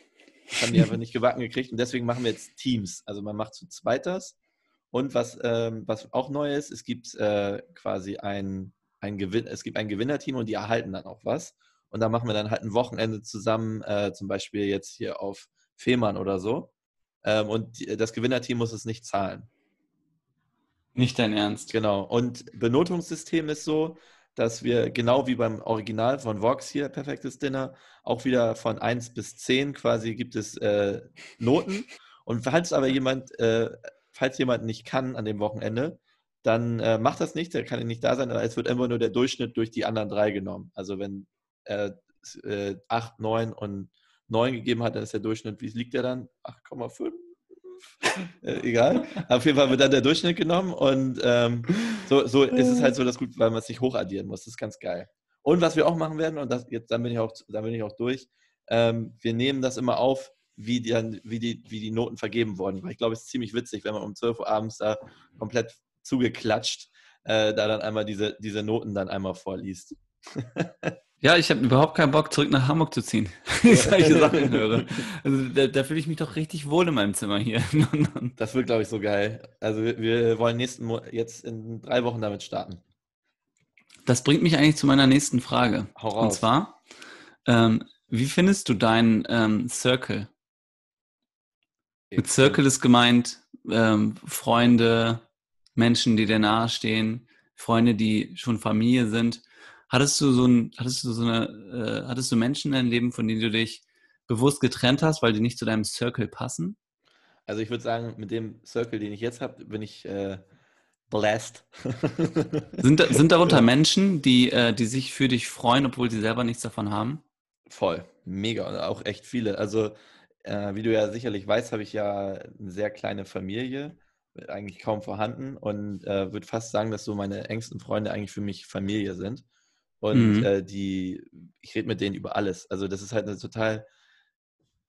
Das haben die einfach nicht gebacken gekriegt und deswegen machen wir jetzt Teams. Also man macht zu zweit das. Und was, ähm, was auch neu ist, es gibt äh, quasi ein, ein, Gewinn, es gibt ein Gewinnerteam und die erhalten dann auch was. Und da machen wir dann halt ein Wochenende zusammen, äh, zum Beispiel jetzt hier auf Fehmarn oder so. Ähm, und die, das Gewinnerteam muss es nicht zahlen. Nicht dein Ernst. Genau. Und Benotungssystem ist so, dass wir genau wie beim Original von Vox hier, Perfektes Dinner, auch wieder von 1 bis 10 quasi gibt es äh, Noten. Und falls aber jemand, äh, falls jemand nicht kann an dem Wochenende, dann äh, macht das nicht, der kann nicht da sein, aber es wird immer nur der Durchschnitt durch die anderen drei genommen. Also wenn er äh, 8, 9 und 9 gegeben hat, dann ist der Durchschnitt, wie liegt der dann? 8,5? äh, egal. Auf jeden Fall wird dann der Durchschnitt genommen und ähm, so, so ist es halt so das gut, weil man es nicht hochaddieren muss. Das ist ganz geil. Und was wir auch machen werden, und das, jetzt dann bin ich auch, dann bin ich auch durch, ähm, wir nehmen das immer auf, wie die, wie, die, wie die Noten vergeben wurden. Weil ich glaube, es ist ziemlich witzig, wenn man um 12 Uhr abends da komplett zugeklatscht äh, da dann einmal diese, diese Noten dann einmal vorliest. Ja, ich habe überhaupt keinen Bock, zurück nach Hamburg zu ziehen, wenn ich solche Sachen höre. Also da, da fühle ich mich doch richtig wohl in meinem Zimmer hier. Das wird, glaube ich, so geil. Also wir, wir wollen nächsten Mo jetzt in drei Wochen damit starten. Das bringt mich eigentlich zu meiner nächsten Frage. Hau raus. Und zwar, ähm, wie findest du deinen ähm, Circle? Mit Circle ist gemeint ähm, Freunde, Menschen, die dir nahestehen, Freunde, die schon Familie sind. Hattest du so ein, hattest du so eine, äh, hattest du Menschen in deinem Leben, von denen du dich bewusst getrennt hast, weil die nicht zu deinem Circle passen? Also ich würde sagen, mit dem Circle, den ich jetzt habe, bin ich äh, blessed. Sind, sind darunter Menschen, die, äh, die sich für dich freuen, obwohl sie selber nichts davon haben? Voll, mega und auch echt viele. Also, äh, wie du ja sicherlich weißt, habe ich ja eine sehr kleine Familie, eigentlich kaum vorhanden und äh, würde fast sagen, dass so meine engsten Freunde eigentlich für mich Familie sind. Und Mhm. äh, die, ich rede mit denen über alles. Also, das ist halt eine total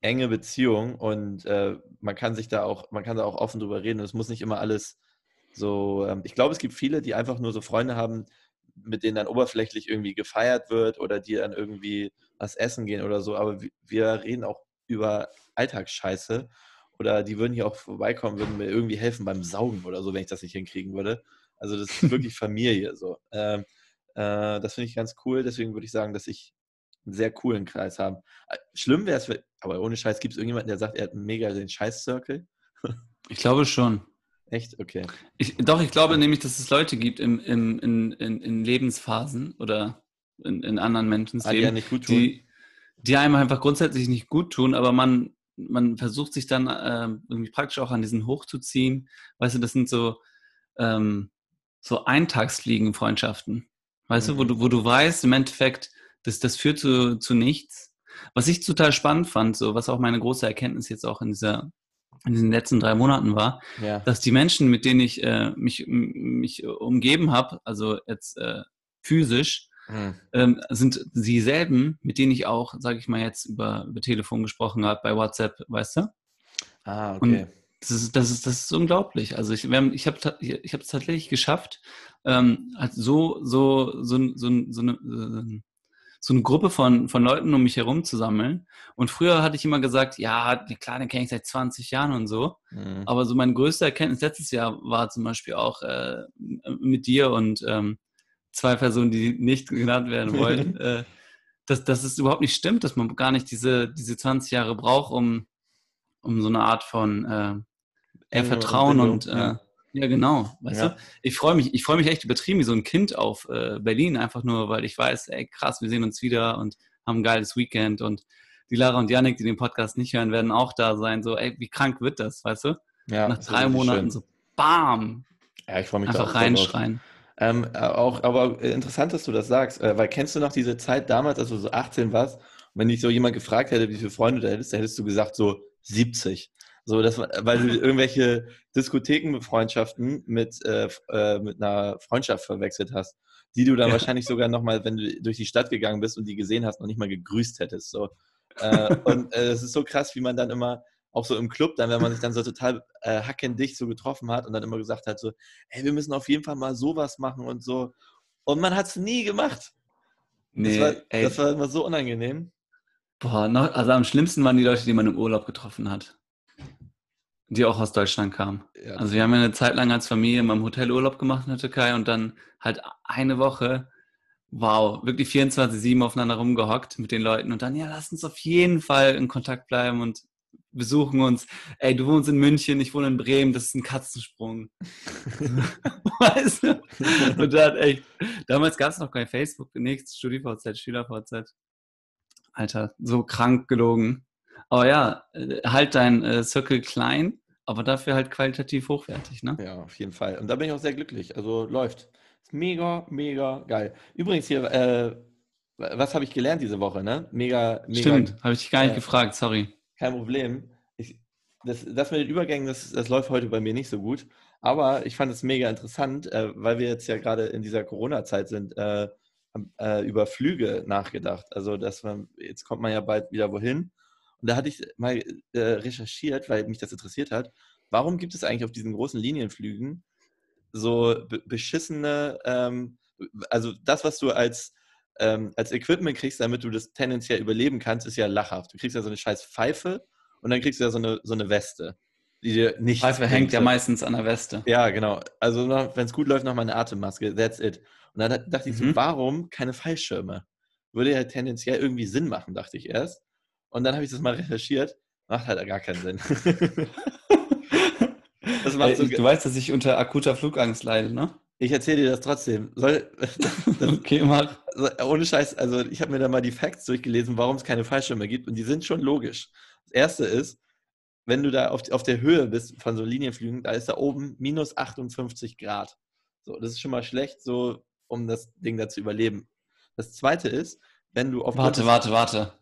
enge Beziehung und äh, man kann sich da auch, man kann da auch offen drüber reden. Und es muss nicht immer alles so, ähm, ich glaube, es gibt viele, die einfach nur so Freunde haben, mit denen dann oberflächlich irgendwie gefeiert wird oder die dann irgendwie was essen gehen oder so, aber wir- reden auch über Alltagsscheiße oder die würden hier auch vorbeikommen, würden mir irgendwie helfen beim Saugen oder so, wenn ich das nicht hinkriegen würde. Also das ist wirklich Familie so. Ähm, äh, das finde ich ganz cool, deswegen würde ich sagen, dass ich einen sehr coolen Kreis habe. Äh, Schlimm wäre es, aber ohne Scheiß, gibt es irgendjemanden, der sagt, er hat mega den Scheiß-Circle? Ich glaube schon. Echt? Okay. Ich, doch, ich glaube nämlich, dass es Leute gibt im, im, in, in, in Lebensphasen oder in, in anderen Menschen Ah, die die, die einem einfach grundsätzlich nicht gut tun, aber man, man versucht sich dann ähm, irgendwie praktisch auch an diesen hochzuziehen. Weißt du, das sind so, ähm, so Eintagsfliegen-Freundschaften. Weißt du, wo Mhm. du, wo du weißt, im Endeffekt, das, das führt zu, zu nichts. Was ich total spannend fand, so was auch meine große Erkenntnis jetzt auch in dieser in diesen letzten drei Monaten war, ja. dass die Menschen, mit denen ich äh, mich, mich umgeben habe, also jetzt äh, physisch, Hm. ähm, sind dieselben, mit denen ich auch, sage ich mal jetzt, über, über Telefon gesprochen habe, bei WhatsApp, weißt du? Ah, Und okay. Das ist, das ist, das ist unglaublich. Also ich, haben- ich habe ich es tatsächlich geschafft, ähm, halt so, so, so, so, so, eine, so eine Gruppe von, von Leuten um mich herum zu sammeln. Und früher hatte ich immer gesagt, ja, klar, den kenne ich seit 20 Jahren und so. Hm. Aber so meine größte Erkenntnis letztes Jahr war zum Beispiel auch äh, mit dir und ähm, zwei Personen, die nicht genannt werden wollten, äh, dass, dass es überhaupt nicht stimmt, dass man gar nicht diese, diese 20 Jahre braucht, um, um so eine Art von äh, ja, Enge Vertrauen Bindung, und äh, ja. genau, weißt Ja. du? Ich freue mich, ich freue mich echt übertrieben wie so ein Kind auf äh, Berlin, einfach nur, weil ich weiß, ey krass, wir sehen uns wieder und haben ein geiles Weekend und die Lara und Yannick, die den Podcast nicht hören, werden auch da sein. So, ey, wie krank wird das, weißt du? Ja, Nach drei Monaten schön. so BAM! Ja, ich freue mich da auch Einfach voll drauf. reinschreien. Ähm, äh, auch, aber äh, interessant, dass du das sagst, äh, weil kennst du noch diese Zeit damals, als du so 18 warst, und wenn dich so jemand gefragt hätte, wie viele Freunde du hättest, dann hättest du gesagt so 70. So, das, weil du irgendwelche Diskothekenfreundschaften mit, äh, äh, mit einer Freundschaft verwechselt hast, die du dann Ja. wahrscheinlich sogar nochmal, wenn du durch die Stadt gegangen bist und die gesehen hast, noch nicht mal gegrüßt hättest. So. Äh, und äh, es ist so krass, wie man dann immer auch so im Club, dann, wenn man sich dann so total äh, hackendicht so getroffen hat und dann immer gesagt hat, so, ey, wir müssen auf jeden Fall mal sowas machen und so. Und man hat es nie gemacht. Nee, das, war, ey, das war immer so unangenehm. boah, noch, also am schlimmsten waren die Leute, die man im Urlaub getroffen hat. Die auch aus Deutschland kamen. Ja, Also wir haben ja eine Zeit lang als Familie mal im Hotel Urlaub gemacht in der Türkei und dann halt eine Woche, wow, wirklich 24-7 aufeinander rumgehockt mit den Leuten und dann, ja, lass uns auf jeden Fall in Kontakt bleiben und besuchen uns. Ey, du wohnst in München, ich wohne in Bremen, das ist ein Katzensprung. weißt du? Und dann echt, damals gab es noch kein Facebook, nichts, StudiVZ, SchülerVZ. Alter, so krank gelogen. Aber ja, äh, halt dein äh, Circle klein, aber dafür halt qualitativ hochwertig, ne? ja, auf jeden Fall. Und da bin ich auch sehr glücklich. Also läuft. Ist mega, mega geil. Übrigens hier, äh, was habe ich gelernt diese Woche, ne? Mega, mega. Stimmt, habe ich dich gar nicht Ja. gefragt, sorry. Kein Problem. Ich, das, das mit den Übergängen, das, das läuft heute bei mir nicht so gut. Aber ich fand es mega interessant, äh, weil wir jetzt ja gerade in dieser Corona-Zeit sind, äh, äh, über Flüge nachgedacht. Also, dass man, jetzt kommt man ja bald wieder wohin. Und da hatte ich mal äh, recherchiert, weil mich das interessiert hat. Warum gibt es eigentlich auf diesen großen Linienflügen so be beschissene, ähm, also das, was du als, ähm, als Equipment kriegst, damit du das tendenziell überleben kannst, ist ja lachhaft. Du kriegst ja so eine scheiß Pfeife und dann kriegst du ja so eine, so eine Weste, die dir nicht. Pfeife hängt ja meistens an der Weste. Ja, genau. Also wenn es gut läuft, noch mal eine Atemmaske. That's it. Und dann dachte ich so, Mhm. warum keine Fallschirme? Würde ja tendenziell irgendwie Sinn machen, dachte ich erst. Und dann habe ich das mal recherchiert. Macht halt gar keinen Sinn. Das macht so, du weißt, dass ich unter akuter Flugangst leide, ne? ich erzähle dir das trotzdem. Soll, das, Okay, mach. ohne Scheiß, also ich habe mir da mal die Facts durchgelesen, warum es keine Fallschirme gibt und die sind schon logisch. Das erste ist, wenn du da auf, auf der Höhe bist von so Linienflügen, da ist da oben minus 58 Grad. So, das ist schon mal schlecht, so um das Ding da zu überleben. Das zweite ist, wenn du auf Warte, warte, warte.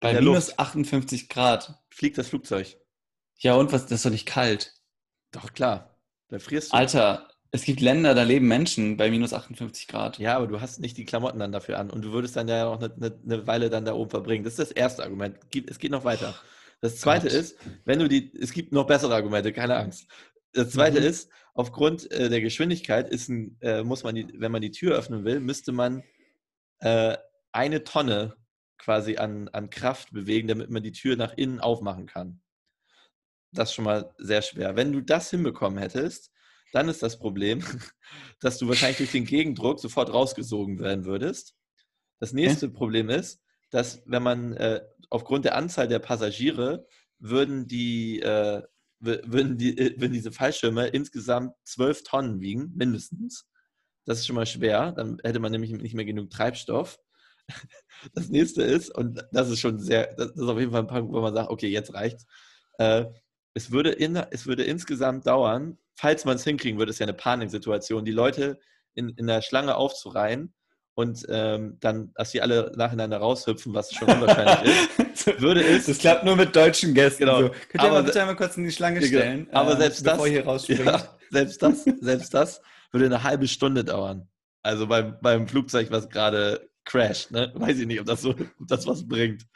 Bei minus Luft. 58 Grad. fliegt das Flugzeug. Ja, und was? Das ist doch nicht kalt. Doch klar, da frierst du. Alter, es gibt Länder, da leben Menschen bei minus 58 Grad. Ja, aber du hast nicht die Klamotten dann dafür an und du würdest dann ja auch eine, eine, eine Weile dann da oben verbringen. Das ist das erste Argument. Es geht noch weiter. Das zweite Gott. ist, wenn du die, es gibt noch bessere Argumente, keine Angst. Das zweite Mhm. ist, aufgrund äh, der Geschwindigkeit ist ein, äh, muss man die, wenn man die Tür öffnen will, müsste man äh, eine Tonne quasi an, an Kraft bewegen, damit man die Tür nach innen aufmachen kann. Das ist schon mal sehr schwer. Wenn du das hinbekommen hättest, dann ist das Problem, dass du wahrscheinlich durch den Gegendruck sofort rausgesogen werden würdest. Das nächste Problem ist, dass wenn man äh, aufgrund der Anzahl der Passagiere würden die, äh, wür- würden die äh, würden diese Fallschirme insgesamt zwölf Tonnen wiegen, mindestens. Das ist schon mal schwer. Dann hätte man nämlich nicht mehr genug Treibstoff. Das nächste ist, und das ist schon sehr, das ist auf jeden Fall ein Punkt, wo man sagt, okay, jetzt reicht's. Äh, es, würde in, es würde insgesamt dauern, falls man es hinkriegen würde, ist ja eine Paniksituation, die Leute in, in der Schlange aufzureihen und ähm, dann, dass sie alle nacheinander raushüpfen, was schon unwahrscheinlich ist, würde es. Das klappt nur mit deutschen Gästen. Genau. So. Könnt ihr Aber mal bitte einmal kurz in die Schlange genau. stellen, Aber äh, selbst das- bevor ihr hier rausspringt? Ja, selbst das, selbst das würde eine halbe Stunde dauern. Also beim, beim Flugzeug, was gerade crasht, ne? Weiß ich nicht, ob das so, ob das was bringt.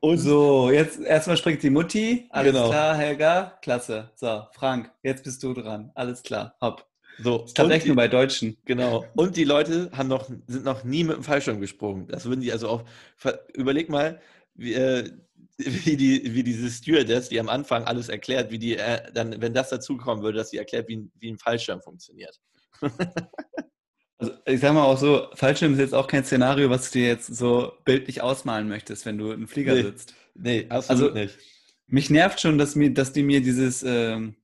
Und So, jetzt erstmal springt die Mutti. Alles Genau. klar, Helga? Klasse. So, Frank, jetzt bist du dran. Alles klar. Hopp. so, Das klappt echt nur bei Deutschen. Genau. Und die Leute haben noch, sind noch nie mit dem Fallschirm gesprungen. Das würden die also auch. Überleg mal, wie, äh, wie, die, wie diese Stewardess, die am Anfang alles erklärt, wie die äh, dann, wenn das dazukommen würde, dass sie erklärt, wie, wie ein Fallschirm funktioniert. Also ich sag mal auch so, Fallschirm ist jetzt auch kein Szenario, was du dir jetzt so bildlich ausmalen möchtest, wenn du im Flieger Nee. sitzt. Nee, absolut Also- nicht. Mich nervt schon, dass, mir, dass die mir dieses, ähm,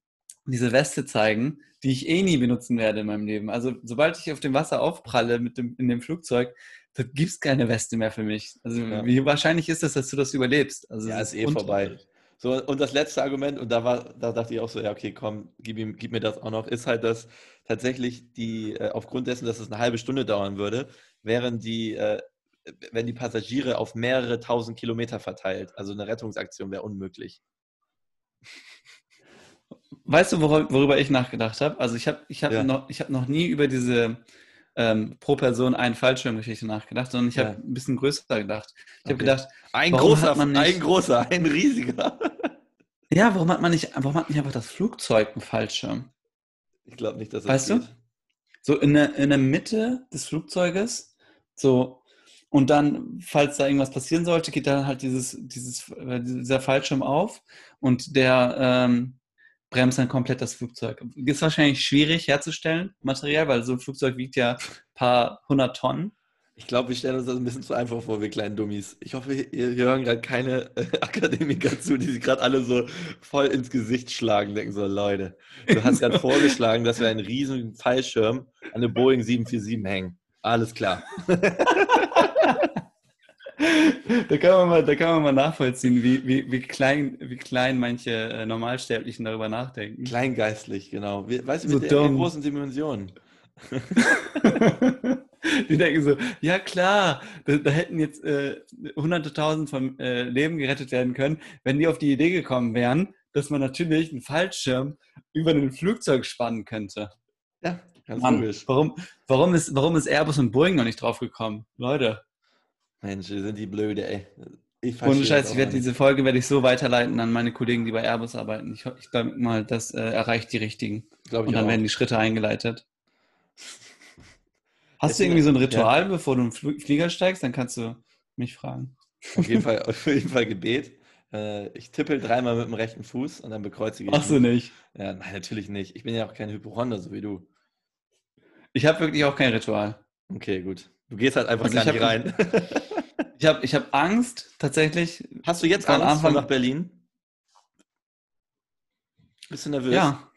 diese Weste zeigen, die ich eh nie benutzen werde in meinem Leben. Also sobald ich auf dem Wasser aufpralle mit dem, in dem Flugzeug, da gibt es keine Weste mehr für mich. Also Ja. wie wahrscheinlich ist das, dass du das überlebst? Also Ja, es ist eh vorbei. So, und das letzte Argument, und da war, da dachte ich auch so, ja, okay, komm, gib, ihm, gib mir das auch noch, ist halt, dass tatsächlich die, äh, aufgrund dessen, dass es eine halbe Stunde dauern würde, wären die, äh, wenn die Passagiere auf mehrere tausend Kilometer verteilt. Also eine Rettungsaktion wäre unmöglich. Weißt du, worüber, worüber ich nachgedacht habe? Also ich habe ich hab Ja. noch, ich hab noch nie über diese ähm, pro Person einen Fallschirmgeschichte nachgedacht, sondern ich habe Ja. ein bisschen größer gedacht. Ich habe Okay. gedacht, Ein großer, nicht- ein großer, ein riesiger. ja, warum hat man nicht, warum hat nicht einfach das Flugzeug einen Fallschirm? Ich glaube nicht, dass das Weißt du? geht. So in der, in der Mitte des Flugzeuges, so, und dann, falls da irgendwas passieren sollte, geht dann halt dieses, dieses, äh, dieser Fallschirm auf und der ähm, bremst dann komplett das Flugzeug. Ist wahrscheinlich schwierig herzustellen, Material, weil so ein Flugzeug wiegt ja ein paar hundert Tonnen. Ich glaube, wir stellen uns das ein bisschen zu einfach vor, wir kleinen Dummies. Ich hoffe, hier hören gerade keine äh, Akademiker zu, die sich gerade alle so voll ins Gesicht schlagen, denken so, Leute, du hast gerade vorgeschlagen, dass wir einen riesen Fallschirm an eine Boeing 747 hängen. Alles klar. Da kann man mal, da kann man mal nachvollziehen, wie, wie, wie, klein, wie klein manche äh, Normalsterblichen darüber nachdenken. Kleingeistlich, genau. Weißt du, So mit der dumm. großen Dimensionen. Die denken so, ja klar, da, da hätten jetzt äh, hunderte tausend von äh, Leben gerettet werden können, wenn die auf die Idee gekommen wären, dass man natürlich einen Fallschirm über ein Flugzeug spannen könnte. Ja, ganz Mann, logisch. warum, warum, ist, warum ist Airbus und Boeing noch nicht drauf gekommen? Leute, Mensch, sind die blöde, ey. Ich ohne Scheiß, ich werde diese Folge werde ich so weiterleiten an meine Kollegen, die bei Airbus arbeiten. Ich, ich glaube mal, das äh, erreicht die richtigen. Glaub ich Und dann auch. werden die Schritte eingeleitet. Hast du irgendwie so ein Ritual, bevor du den Flieger steigst? Dann kannst du mich fragen. Auf jeden Fall, auf jeden Fall Gebet. Äh, ich tippel dreimal mit dem rechten Fuß und dann bekreuzige ich. Machst du nicht? Ja, nein, natürlich nicht. Ich bin ja auch kein Hypochonder, so wie du. Ich habe wirklich auch kein Ritual. Okay, gut. Du gehst halt einfach Also gar ich nicht rein. Ich habe ich hab Angst, tatsächlich. Hast du jetzt Angst Anfang- nach Berlin? Bist du nervös? Ja,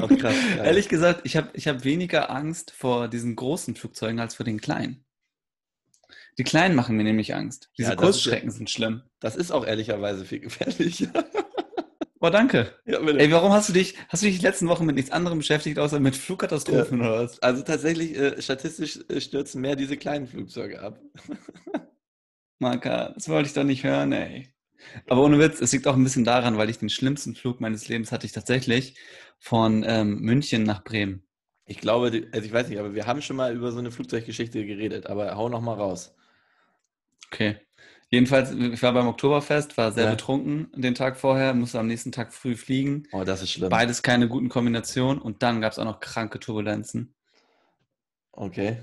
Auch krass. ehrlich gesagt, ich habe ich hab weniger Angst vor diesen großen Flugzeugen als vor den kleinen. Die kleinen machen mir nämlich Angst. Diese Ja, das ist Kurzstrecken sind schlimm. Das ist auch ehrlicherweise viel gefährlicher. Boah, danke. ja. Ey, warum hast du dich, hast du dich die letzten Wochen mit nichts anderem beschäftigt, außer mit Flugkatastrophen oder was? Also tatsächlich, äh, statistisch äh, stürzen mehr diese kleinen Flugzeuge ab. Marka, das wollte ich doch nicht hören, ey. Aber ohne Witz, es liegt auch ein bisschen daran, weil ich den schlimmsten Flug meines Lebens hatte ich tatsächlich von ähm, München nach Bremen. Ich glaube, also ich weiß nicht, aber wir haben schon mal über so eine Flugzeuggeschichte geredet, aber hau noch mal raus. Okay. Jedenfalls, ich war beim Oktoberfest, war sehr Ja. betrunken den Tag vorher, musste am nächsten Tag früh fliegen. Oh, das ist schlimm. Beides keine guten Kombinationen und dann gab es auch noch kranke Turbulenzen. Okay.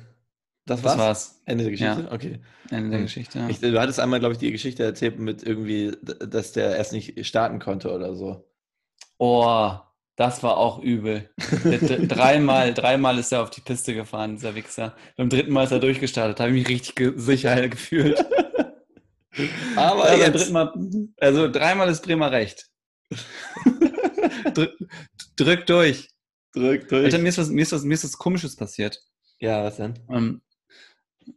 Das Das war's? war's. Ende der Geschichte? Okay. Ende der Hm. Geschichte. Ja. Ich, du hattest einmal, glaube ich, die Geschichte erzählt mit irgendwie, dass der erst nicht starten konnte oder so. Oh, das war auch übel. Dreimal, dreimal ist er auf die Piste gefahren, dieser Wichser. Beim dritten Mal ist er durchgestartet, habe ich mich richtig ge sicher gefühlt. Aber Ja, beim jetzt, dritten Mal, also dreimal ist Bremer recht. drück, drück durch. drück durch. Alter, mir ist was, mir ist was, mir ist was Komisches passiert. Ja, was denn? Ähm,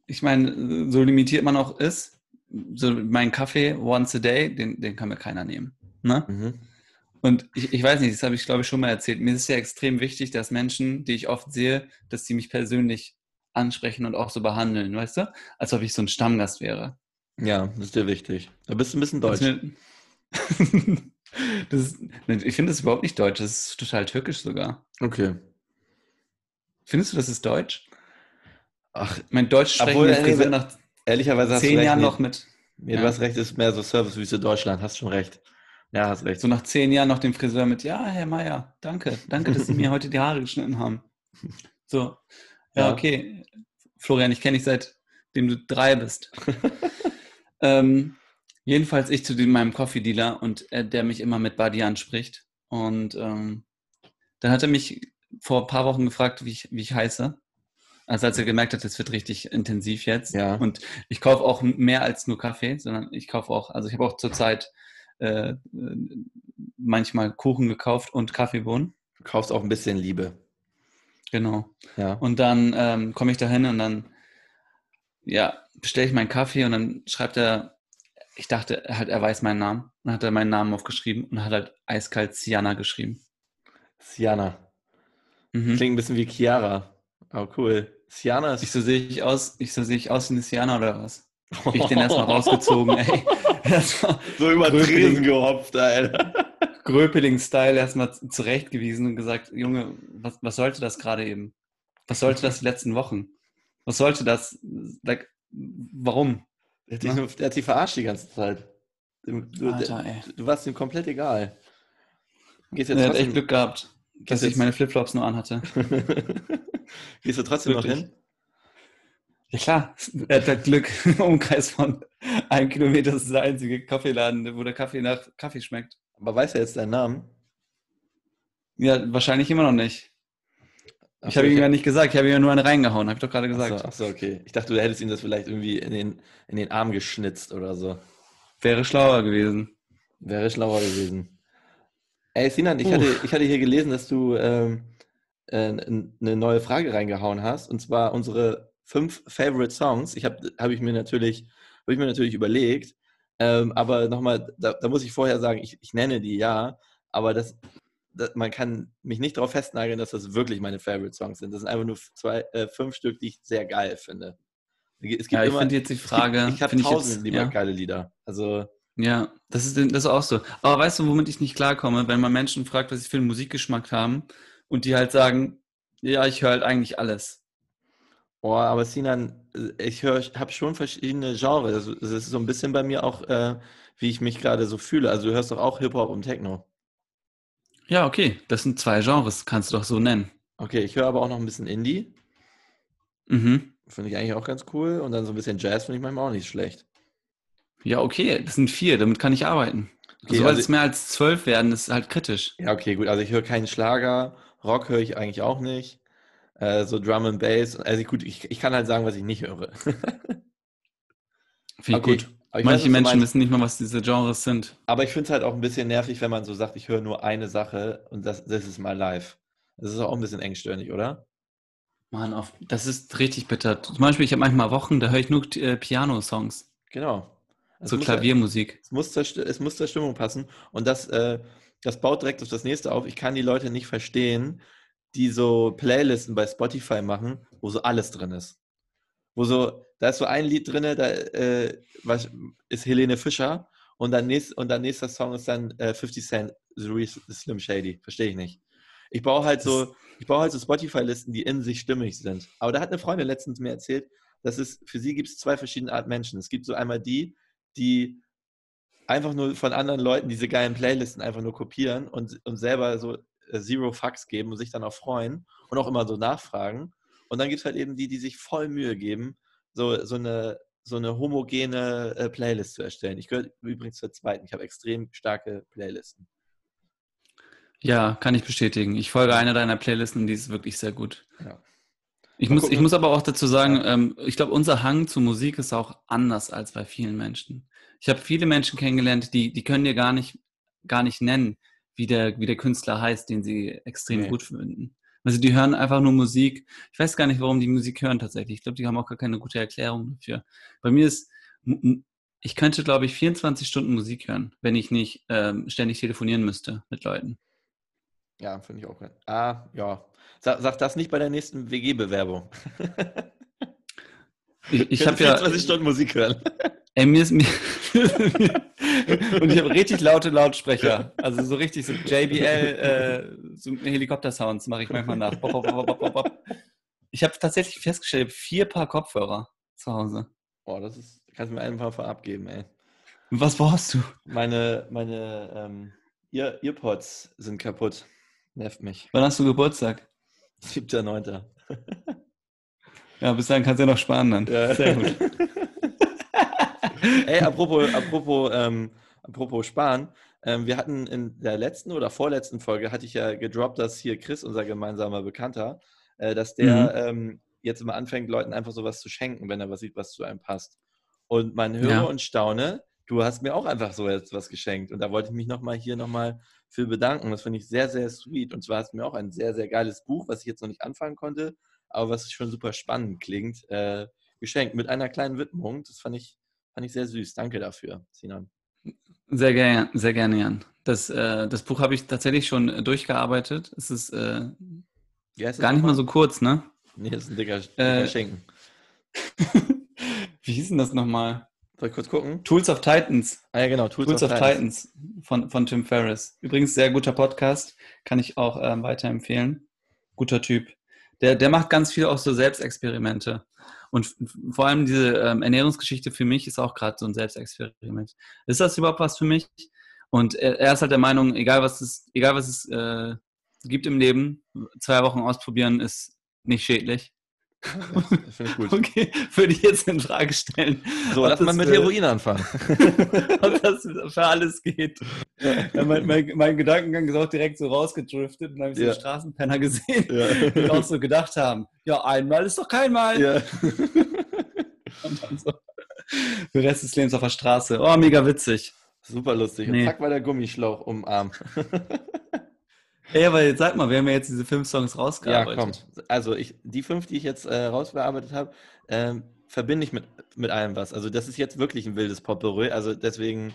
ich meine, so limitiert man auch ist, so mein Kaffee once a day, den, den kann mir keiner nehmen. Ne? Mhm. Und ich, ich weiß nicht, das habe ich glaube ich schon mal erzählt. Mir ist es ja extrem wichtig, dass Menschen, die ich oft sehe, dass sie mich persönlich ansprechen und auch so behandeln, weißt du? Als ob ich so ein Stammgast wäre. Ja, das ist dir wichtig. Da bist du ein bisschen deutsch. das ist, ich finde das überhaupt nicht deutsch, das ist total türkisch sogar. Okay. Findest du, das ist deutsch? Ach, Mein Deutsch sprechen Obwohl, nee, nach ehrlicherweise hast zehn. Jahren noch mit, ja. du hast recht, ist mehr so Servicewüste Deutschland. Hast schon recht. Ja, hast recht. so nach zehn Jahren noch dem Friseur mit, ja, Herr Meier, danke, danke, dass Sie mir heute die Haare geschnitten haben. So, ja, Ja. okay. Florian, ich kenne dich seitdem du drei bist. ähm, jedenfalls ich zu dem, meinem Coffee-Dealer und äh, der mich immer mit Buddy anspricht. Und ähm, dann hat er mich vor ein paar Wochen gefragt, wie ich, wie ich heiße. Also als er gemerkt hat, es wird richtig intensiv jetzt. Ja. Und ich kaufe auch mehr als nur Kaffee, sondern ich kaufe auch, also ich habe auch zurzeit äh, manchmal Kuchen gekauft und Kaffeebohnen. Du kaufst auch ein bisschen Liebe. Genau. Ja. Und dann ähm, komme ich da hin und dann, ja, bestelle ich meinen Kaffee und dann schreibt er, ich dachte halt, er weiß meinen Namen. Dann hat er meinen Namen aufgeschrieben und hat halt eiskalt Siana geschrieben. Siana. Mhm. Klingt ein bisschen wie Chiara. Oh, cool. Siana ist. Ich so sehe ich aus, ich so sehe ich aus wie eine Siana oder was? Ich den erstmal rausgezogen, ey. So über. Tresen gehopft, Alter. Gröpeling-Style erstmal zurechtgewiesen und gesagt, Junge, was, was sollte das gerade eben? Was sollte das die letzten Wochen? Was sollte das? Like, warum? Der hat, dich, nur- der hat dich verarscht die ganze Zeit. Du, du, Alter, ey. du warst ihm komplett egal. Gehst Er jetzt hat echt Glück gehabt, dass ich meine Flipflops nur anhatte. Gehst du trotzdem noch Wirklich. hin? Ja klar, er hat Glück. Im Umkreis von einem Kilometer ist der einzige Kaffeeladen, wo der Kaffee nach Kaffee schmeckt. Aber weiß er jetzt deinen Namen? Ja, wahrscheinlich immer noch nicht. Ach Ich habe ihm ja nicht gesagt, ich habe ihm ja nur eine reingehauen, habe ich doch gerade Ach gesagt. so, ach so, okay. Ich dachte, du hättest ihm das vielleicht irgendwie in den, in den Arm geschnitzt oder so. Wäre schlauer gewesen. Wäre schlauer gewesen. Ey, Sinan, ich Puh. hatte, ich hatte hier gelesen, dass du ähm, äh, eine neue Frage reingehauen hast, und zwar unsere fünf Favorite Songs. Ich habe hab ich mir natürlich, habe ich mir natürlich überlegt, ähm, aber nochmal, da, da muss ich vorher sagen, ich, ich nenne die ja, aber das, das, man kann mich nicht darauf festnageln, dass das wirklich meine Favorite Songs sind. Das sind einfach nur zwei, äh, fünf Stück, die ich sehr geil finde. Es gibt Ja, ich finde jetzt die Frage. Gibt, ich habe tausend lieber ja. geile Lieder. Also, Ja, das ist, das ist auch so. Aber weißt du, womit ich nicht klarkomme, wenn man Menschen fragt, was sie für einen Musikgeschmack haben und die halt sagen, ja, ich höre halt eigentlich alles. Oh, aber Sinan, ich höre, habe schon verschiedene Genres. Also, Es ist so ein bisschen bei mir auch, äh, wie ich mich gerade so fühle. Also du hörst doch auch Hip-Hop und Techno. Ja, okay, das sind zwei Genres, kannst du doch so nennen. Okay, ich höre aber auch noch ein bisschen Indie. Mhm. Finde ich eigentlich auch ganz cool. Und dann so ein bisschen Jazz finde ich manchmal auch nicht schlecht. Ja, okay, das sind vier, damit kann ich arbeiten. Okay, Sobald also- es mehr als zwölf werden, ist halt kritisch. Ja, okay, gut. Also ich höre keinen Schlager, Rock höre ich eigentlich auch nicht. Äh, so Drum and Bass. Also gut, ich, ich kann halt sagen, was ich nicht höre. Finde ich Okay, gut. weiß, Manche du Menschen meinst. wissen nicht mal, was diese Genres sind. Aber ich finde es halt auch ein bisschen nervig, wenn man so sagt, ich höre nur eine Sache und das, das ist mal live. Das ist auch ein bisschen engstirnig, oder? Mann, auf, das ist richtig bitter. Zum Beispiel, ich habe manchmal Wochen, da höre ich nur äh, Piano-Songs, Genau. Es so Klaviermusik. Es muss, zur, es muss zur Stimmung passen. Und das, äh, das baut direkt auf das nächste auf. Ich kann die Leute nicht verstehen, die so Playlisten bei Spotify machen, wo so alles drin ist. Wo so, da ist so ein Lied drin, da äh, was, ist Helene Fischer und dann, nächst, und dann nächster Song ist dann äh, 50 Cent, Slim Shady. Verstehe ich nicht. Ich baue halt so, ich baue halt so Spotify-Listen, die in sich stimmig sind. Aber da hat eine Freundin letztens mir erzählt, dass es für sie gibt es zwei verschiedene Art Menschen. Es gibt so einmal die, die einfach nur von anderen Leuten diese geilen Playlisten einfach nur kopieren und, und selber so äh, Zero Fucks geben und sich dann auch freuen und auch immer so nachfragen. Und dann gibt es halt eben die, die sich voll Mühe geben, so, so, eine, so eine homogene äh, Playlist zu erstellen. Ich gehöre übrigens zur zweiten. Ich habe extrem starke Playlisten. Ja, kann ich bestätigen. Ich folge einer deiner Playlisten die ist wirklich sehr gut. Ja. Ich Mal muss, gucken. ich muss aber auch dazu sagen, ähm, ich glaube, unser Hang zur Musik ist auch anders als bei vielen Menschen. Ich habe viele Menschen kennengelernt, die, die können dir gar nicht, gar nicht nennen, wie der, wie der Künstler heißt, den sie extrem Nee. gut finden. Also die hören einfach nur Musik. Ich weiß gar nicht, warum die Musik hören tatsächlich. Ich glaube, die haben auch gar keine gute Erklärung dafür. Bei mir ist, ich könnte, glaube ich, 24 Stunden Musik hören, wenn ich nicht ähm, ständig telefonieren müsste mit Leuten. Ja, finde ich auch geil. Ah, ja. Sag, sag das nicht bei der nächsten WG-Bewerbung. Ich, ich habe ja, 24 Stunden Musik hören. Ey, mir ist mir. und ich habe richtig laute Lautsprecher. Also so richtig so JBL, äh, so Helikopter-Sounds mache ich manchmal nach. Bop, bop, bop. Ich habe tatsächlich festgestellt, vier Paar Kopfhörer zu Hause. Boah, das ist, kannst du mir einfach vorab geben, ey. Und Was brauchst du? Meine, meine ähm, Ear Earpods sind kaputt. Nervt mich. Wann hast du Geburtstag? 7.9. Ja, bis dahin kannst du ja noch sparen dann. Ja. Sehr gut. Ey, apropos, apropos, ähm, apropos Sparen. Ähm, wir hatten in der letzten oder vorletzten Folge, hatte ich ja gedroppt, dass hier Chris, unser gemeinsamer Bekannter, äh, dass der ähm, jetzt immer anfängt, Leuten einfach sowas zu schenken, wenn er was sieht, was zu einem passt. Und man höre Ja. und staune, du hast mir auch einfach so jetzt was geschenkt. Und da wollte ich mich nochmal hier nochmal für bedanken. Das finde ich sehr, sehr sweet. Und zwar du mir auch ein sehr, sehr geiles Buch, was ich jetzt noch nicht anfangen konnte, aber was schon super spannend klingt, äh, geschenkt mit einer kleinen Widmung. Das fand ich, fand ich sehr süß. Danke dafür, Sinan. Sehr gerne, sehr gerne, Jan. Das, äh, das Buch habe ich tatsächlich schon durchgearbeitet. Es ist äh, heißt das gar nicht mal so kurz, ne? Nee, das ist ein dicker, dicker Äh, Schinken. Wie hieß denn das nochmal? Soll ich kurz gucken? Tools of Titans. Ah ja, genau. Tools, Tools of Titans von, von Tim Ferriss. Übrigens sehr guter Podcast, kann ich auch ähm, weiterempfehlen. Guter Typ. Der, der macht ganz viel auch so Selbstexperimente. Und vor allem diese ähm, Ernährungsgeschichte für mich ist auch gerade so ein Selbstexperiment. Ist das überhaupt was für mich? Und er, er ist halt der Meinung, egal was es, egal was es äh, gibt im Leben, zwei Wochen ausprobieren ist nicht schädlich. Finde ich gut. Okay, würde ich jetzt in Frage stellen. So, lass mal mit äh, Heroin anfangen. ob das für alles geht. Ja, mein, mein, mein Gedankengang ist auch direkt so rausgedriftet und dann habe ich so Ja. einen Straßenpenner gesehen, Ja. die auch so gedacht haben, ja, einmal ist doch keinmal. ja. Und dann so den Rest des Lebens auf der Straße. Oh, mega witzig. Super lustig. Und Nee. zack war der Gummischlauch um Ey, aber jetzt sag mal, wir haben ja jetzt diese fünf Songs Ja, komm. rausgearbeitet. Also ich, die fünf, die ich jetzt äh, rausbearbeitet habe, ähm, verbinde ich mit, mit allem was. Also das ist jetzt wirklich ein wildes Potpourri. Also deswegen,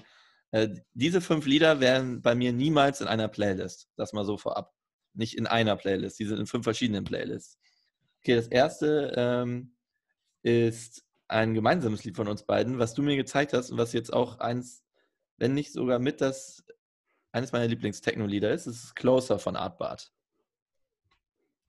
äh, diese fünf Lieder wären bei mir niemals in einer Playlist. Das mal so vorab. Nicht in einer Playlist. Die sind in fünf verschiedenen Playlists. Okay, das erste ähm, ist ein gemeinsames Lied von uns beiden, was du mir gezeigt hast und was jetzt auch eins, wenn nicht sogar mit das eines meiner Lieblings-Techno-Lieder ist. Es ist Closer von Artbart.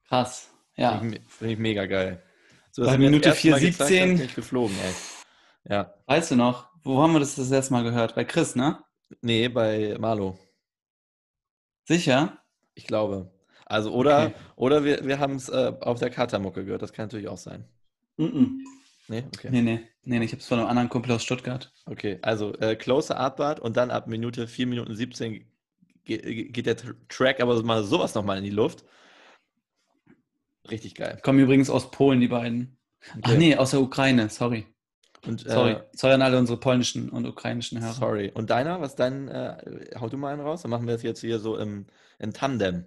Krass. Ja. Finde ich, find ich mega geil. So, Bei Minute das erste Mal gezeigt hast, 4,17. bin ich geflogen, ey. Ja. Weißt du noch, wo haben wir das das erste Mal gehört? Bei Chris, ne? Nee, bei Marlo. Sicher? Ich glaube. Also, oder, Okay. oder wir, wir haben es äh, auf der Katamucke gehört. Das kann natürlich auch sein. Mhm. Nee, okay. Nee, nee, nee, nee, ich habe es von einem anderen Kumpel aus Stuttgart. Okay, also äh, Closer Artbart und dann ab Minute 4 Minuten 17 ge geht der Tr- Track aber mal sowas nochmal in die Luft. Richtig geil. Kommen übrigens aus Polen, die beiden. Ach Okay. nee, aus der Ukraine, sorry. Und, Sorry. Äh, sorry an alle unsere polnischen und ukrainischen Hörer. sorry. Und deiner, was dein, äh, hau du mal einen raus? Dann machen wir das jetzt hier so im, im Tandem.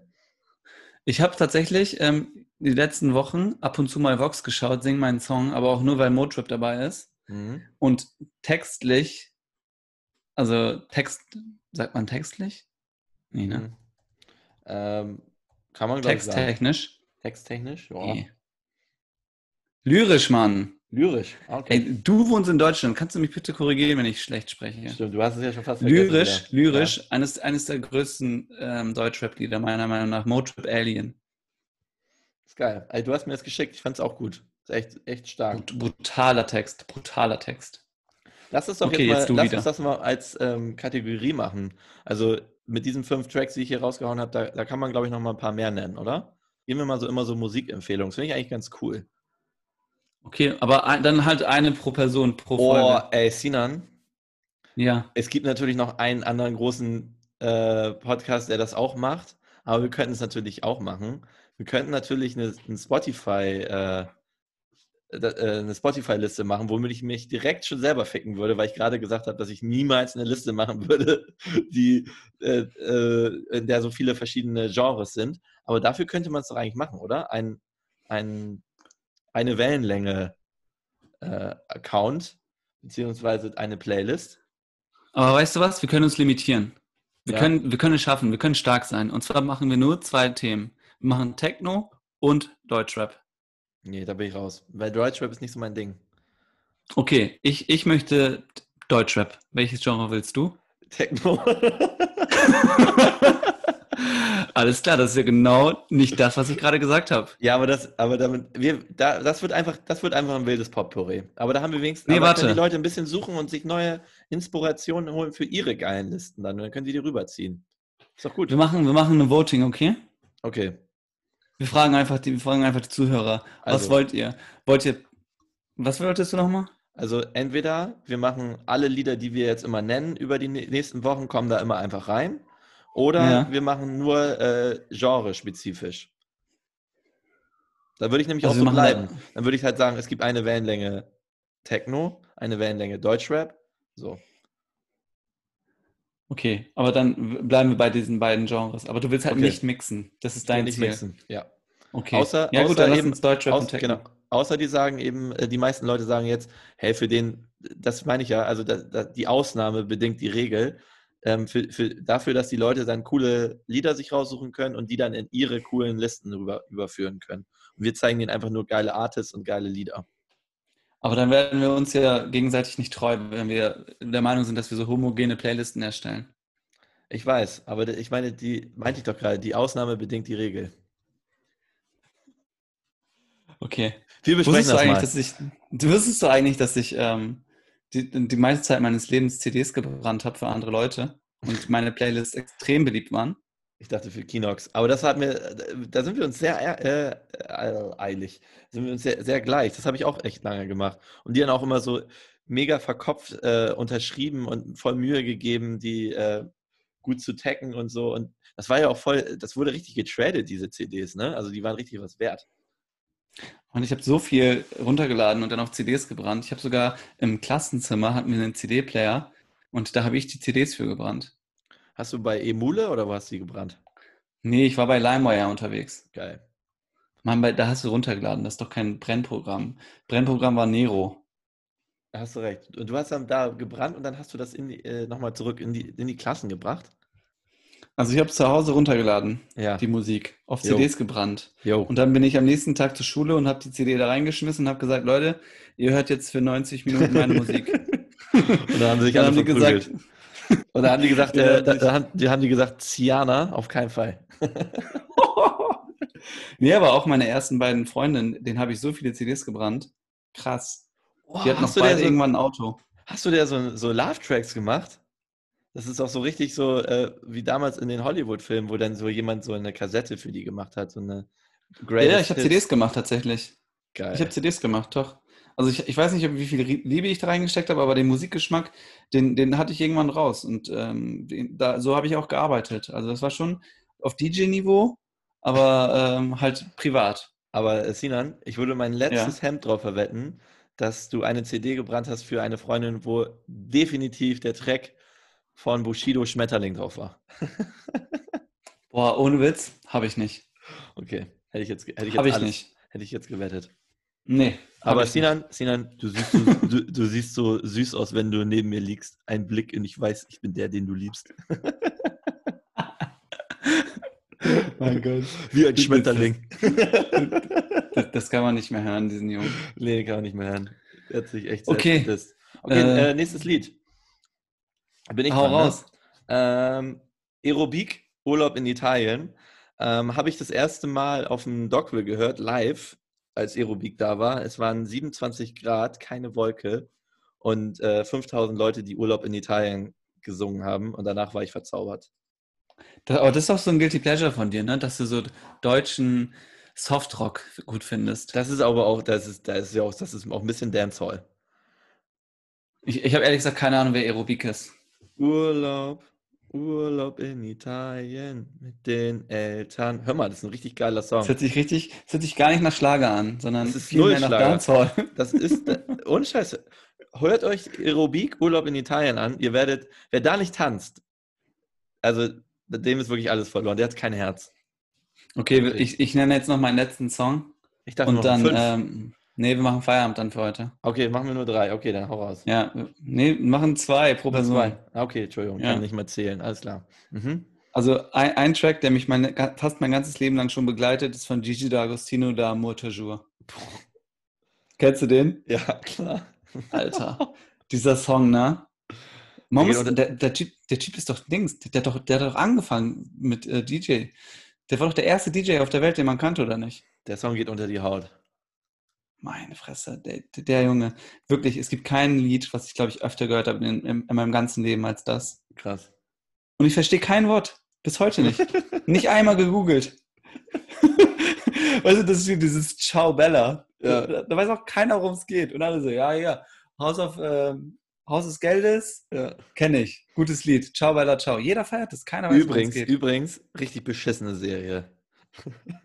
Ich habe tatsächlich ähm, die letzten Wochen ab und zu mal Vox geschaut, sing meinen Song, aber auch nur, weil Motrip dabei ist. Mhm. Und textlich, also Text, sagt man textlich? Nee, ne? Mhm. Ähm, kann man, glaube ich, sagen. Texttechnisch? Texttechnisch? Ja. Nee. Lyrisch, Mann. Lyrisch. Ah, Okay. Ey, du wohnst in Deutschland. Kannst du mich bitte korrigieren, wenn ich schlecht spreche? Stimmt, du hast es ja schon fast vergessen. Lyrisch, wieder. lyrisch, eines, eines der größten ähm, Deutschrap-Lieder, meiner Meinung nach. Motrip Alien. Ist geil. Ey, du hast mir das geschickt, ich fand es auch gut. Ist echt, echt stark. Brut- Brutaler Text, brutaler Text. Lass uns doch Okay, jetzt mal, jetzt lass wieder. uns das mal als ähm, Kategorie machen. Also mit diesen fünf Tracks, die ich hier rausgehauen habe, da, da kann man, glaube ich, noch mal ein paar mehr nennen, oder? Geben wir mal so immer so Musikempfehlungen. Das finde ich eigentlich ganz cool. Okay, aber ein, dann halt eine pro Person, pro Oh, Folge. ey, Sinan, Ja. es gibt natürlich noch einen anderen großen äh, Podcast, der das auch macht, aber wir könnten es natürlich auch machen. Wir könnten natürlich eine, eine Spotify, äh, eine Spotify-Liste machen, womit ich mich direkt schon selber ficken würde, weil ich gerade gesagt habe, dass ich niemals eine Liste machen würde, die, äh, äh, in der so viele verschiedene Genres sind. Aber dafür könnte man es doch eigentlich machen, oder? Ein, ein, eine Wellenlänge äh, Account, beziehungsweise eine Playlist. Aber weißt du was? Wir können uns limitieren. Wir, Ja. können, wir können es schaffen, wir können stark sein. Und zwar machen wir nur zwei Themen. Wir machen Techno und Deutschrap. Nee, da bin ich raus. Weil Deutschrap ist nicht so mein Ding. Okay, ich, ich möchte Deutschrap. Welches Genre willst du? Techno. Alles klar, das ist ja genau nicht das, was ich gerade gesagt habe. ja, aber das, aber damit, wir, da, das wird einfach, das wird einfach ein wildes Potpourri. Aber da haben wir wenigstens, Nee, warte. können die Leute ein bisschen suchen und sich neue Inspirationen holen für ihre geilen Listen dann. Und dann können sie die rüberziehen. Ist doch gut. Wir machen, wir machen eine Voting, okay? Okay. Wir fragen einfach die, wir fragen einfach die Zuhörer. Was Also. wollt ihr? Wollt ihr, was wolltest du nochmal? Also entweder wir machen alle Lieder, die wir jetzt immer nennen, über die nä- nächsten Wochen, kommen da immer einfach rein. Oder Ja. wir machen nur äh, genre-spezifisch. Da würde ich nämlich Also auch so bleiben. da- Dann würde ich halt sagen, es gibt eine Wellenlänge Techno, eine Wellenlänge Deutschrap. So. Okay, aber dann bleiben wir bei diesen beiden Genres. Aber du willst halt Okay. nicht mixen. Das ist dein nicht Ziel. mixen. Ja. Okay. Außer- ja gut, außer dann eben- Deutschrap Techno. genau. Außer die sagen eben, äh, die meisten Leute sagen jetzt, hey, für den, das meine ich ja, also da, da, die Ausnahme bedingt die Regel. Ähm, für, für, dafür, dass die Leute dann coole Lieder sich raussuchen können und die dann in ihre coolen Listen rüber, überführen können. Und wir zeigen ihnen einfach nur geile Artists und geile Lieder. Aber dann werden wir uns ja gegenseitig nicht treu, wenn wir der Meinung sind, dass wir so homogene Playlisten erstellen. Ich weiß, aber ich meine, die meinte ich doch gerade, die Ausnahme bedingt die Regel. Okay. Wir besprechen Wusstest du das eigentlich, mal. dass ich, du wusstest du eigentlich, dass ich ähm, die, die meiste Zeit meines Lebens CDs gebrannt habe für andere Leute und meine Playlists extrem beliebt waren? Ich dachte für Kinox. Aber das hat mir, da sind wir uns sehr äh, äh, eilig. Sind wir uns sehr, sehr gleich. Das habe ich auch echt lange gemacht. Und die dann auch immer so mega verkopft äh, unterschrieben und voll Mühe gegeben, die äh, gut zu taggen und so. Und das war ja auch voll, das wurde richtig getradet, diese CDs, ne? Also die waren richtig was wert. Und ich habe so viel runtergeladen und dann auf CDs gebrannt. Ich habe sogar im Klassenzimmer hatten wir einen CD-Player und da habe ich die CDs für gebrannt. Hast du bei Emule oder wo hast du die gebrannt? Nee, ich war bei LimeWire unterwegs. Geil. Mann, da hast du runtergeladen, das ist doch kein Brennprogramm. Brennprogramm war Nero. Da hast du recht. Und du hast dann da gebrannt und dann hast du das in die, äh, nochmal zurück in die, in die Klassen gebracht? Also ich habe zu Hause runtergeladen, Ja. die Musik, auf Jo. CDs gebrannt. Jo. Und dann bin ich am nächsten Tag zur Schule und habe die CD da reingeschmissen und habe gesagt, Leute, ihr hört jetzt für 90 Minuten meine Musik. Und dann haben sie sich Dann alle haben die gesagt, Und da haben die gesagt, äh, da, da haben, die haben die gesagt, Ciana, auf keinen Fall. nee, aber auch meine ersten beiden Freundinnen, denen habe ich so viele CDs gebrannt. Krass. Oh, Die hatten noch beide so, irgendwann ein Auto. hast du dir so, so Love-Tracks gemacht? Das ist auch so richtig so, äh, wie damals in den Hollywood-Filmen, wo dann so jemand so eine Kassette für die gemacht hat, so eine Ja, Greatest ja, ich habe. CDs gemacht tatsächlich. Geil. Ich habe CDs gemacht, doch. Also ich, ich weiß nicht, wie viel Liebe ich da reingesteckt habe, aber den Musikgeschmack, den, den hatte ich irgendwann raus. Und ähm, den, da, so habe ich auch gearbeitet. Also das war schon auf DJ-Niveau, aber ähm, halt privat. Aber äh, Sinan, ich würde mein letztes Hemd drauf verwetten, dass du eine CD gebrannt hast für eine Freundin, wo definitiv der Track von Bushido Schmetterling drauf war. Boah, ohne Witz, habe ich nicht. Okay, hätte ich jetzt, hätte ich jetzt, Habe ich alles- nicht. Hätte ich jetzt gewettet. Nee. Aber Sinan, Sinan, du siehst, so, du, du siehst so süß aus, wenn du neben mir liegst. Ein Blick und ich weiß, ich bin der, den du liebst. Mein Gott. Wie ein Schmetterling. Das, das kann man nicht mehr hören, diesen Jungen. nee, kann man nicht mehr hören. Der hat sich echt Okay. Okay, Äh, äh, nächstes Lied. Bin ich Hau dran, ne? raus. Ähm, Aerobik, Urlaub in Italien. Ähm, Habe ich das erste Mal auf dem Dockville gehört, live, als Aerobik da war. Es waren 27 Grad, keine Wolke und äh, 5000 Leute, die Urlaub in Italien gesungen haben. Und danach war ich verzaubert. Das, aber das ist doch so ein Guilty Pleasure von dir, ne? dass du so deutschen Softrock gut findest. Das ist aber auch, das ist, das ist ja auch, das ist auch ein bisschen Dancehall. Ich, ich habe ehrlich gesagt keine Ahnung, wer Aerobik ist. Urlaub, Urlaub in Italien mit den Eltern. Hör mal, das ist ein richtig geiler Song. Das hört sich richtig, das hört sich gar nicht nach Schlager an, sondern Das ist viel mehr nach. Dancehall. Das ist, äh, ohne Scheiße. Hört euch Aerobik, Urlaub in Italien an. Ihr werdet, wer da nicht tanzt, also dem ist wirklich alles verloren. Der hat kein Herz. Okay, ich, ich nenne jetzt noch meinen letzten Song Ich dachte und noch dann, fünf. ähm, nee, wir machen Feierabend dann für heute. okay, machen wir nur drei. Okay, dann hau raus. Ja, nee, machen zwei pro Person. Zwei. Okay, Entschuldigung, Ja. kann nicht mal zählen. Alles klar. Mhm. Also ein, ein Track, der mich meine, fast mein ganzes Leben lang schon begleitet, ist von Gigi D'Agostino, da Amour toujours. Kennst du den? Ja, klar. Alter, dieser Song, ne? Man Der muss, der, der, typ, der Typ ist doch Dings, der, hat doch, der hat doch angefangen mit äh, DJ. Der war doch der erste DJ auf der Welt, den man kannte, oder nicht? Der Song geht unter die Haut. Meine Fresse, der, der, Junge. Wirklich, es gibt kein Lied, was ich, glaube ich, öfter gehört habe in, in, in meinem ganzen Leben als das. Krass. Und ich verstehe kein Wort. Bis heute nicht. nicht einmal gegoogelt. weißt du, das ist wie dieses Ciao Bella. Ja. Da, da weiß auch keiner, worum es geht. Und alle so, ja, ja. Haus auf ähm, Haus des Geldes, Ja. kenne ich. Gutes Lied. Ciao Bella, ciao. Jeder feiert das. Keiner weiß, es Übrigens, geht. übrigens, richtig beschissene Serie.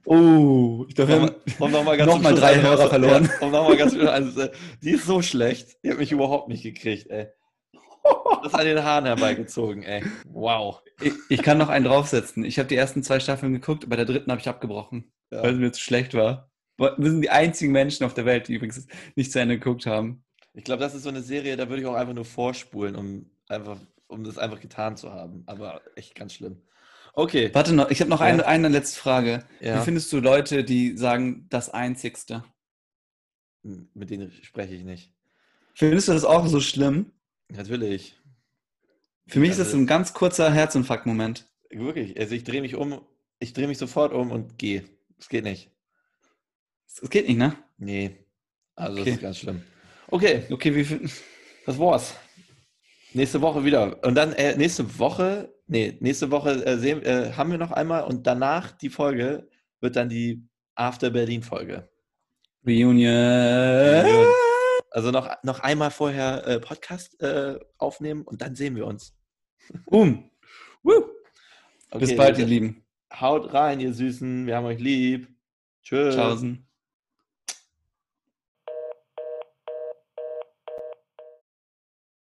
Oh, ich glaube, wir haben nochmal ganz noch zum mal Schluss drei Hörer verloren. Ja, nochmal ganz also, äh, die ist so schlecht, die hat mich überhaupt nicht gekriegt, ey. Das an den Haaren herbeigezogen, ey. Wow. ich, ich kann noch einen draufsetzen. Ich habe die ersten zwei Staffeln geguckt, bei der dritten habe ich abgebrochen, Ja. weil es mir zu schlecht war. Wir sind die einzigen Menschen auf der Welt, die übrigens nicht zu Ende geguckt haben. Ich glaube, das ist so eine Serie, da würde ich auch einfach nur vorspulen, um einfach, um das einfach getan zu haben. Aber echt ganz schlimm. Okay. Warte noch, ich habe noch Ja. eine, eine letzte Frage. Ja. Wie findest du Leute, die sagen, das Einzigste? Mit denen spreche ich nicht. Findest du das auch so schlimm? Natürlich. Für mich ist das Also- ein ganz kurzer Herzinfarkt-Moment. Wirklich. Also ich drehe mich um, ich drehe mich sofort um und gehe. Es geht nicht. Das geht nicht, ne? Nee. Also Okay. das ist ganz schlimm. Okay, Okay, wie viel? das war's. Nächste Woche wieder. Und dann äh, nächste Woche, nee, nächste Woche äh, sehen, äh, haben wir noch einmal und danach die Folge wird dann die After Berlin Folge. Reunion. Also noch, noch einmal vorher äh, Podcast äh, aufnehmen und dann sehen wir uns. Boom. Woo. Bis Okay, bald, ihr. Lieben. Haut rein, ihr Süßen. Wir haben euch lieb. Tschüss. Tschaußen.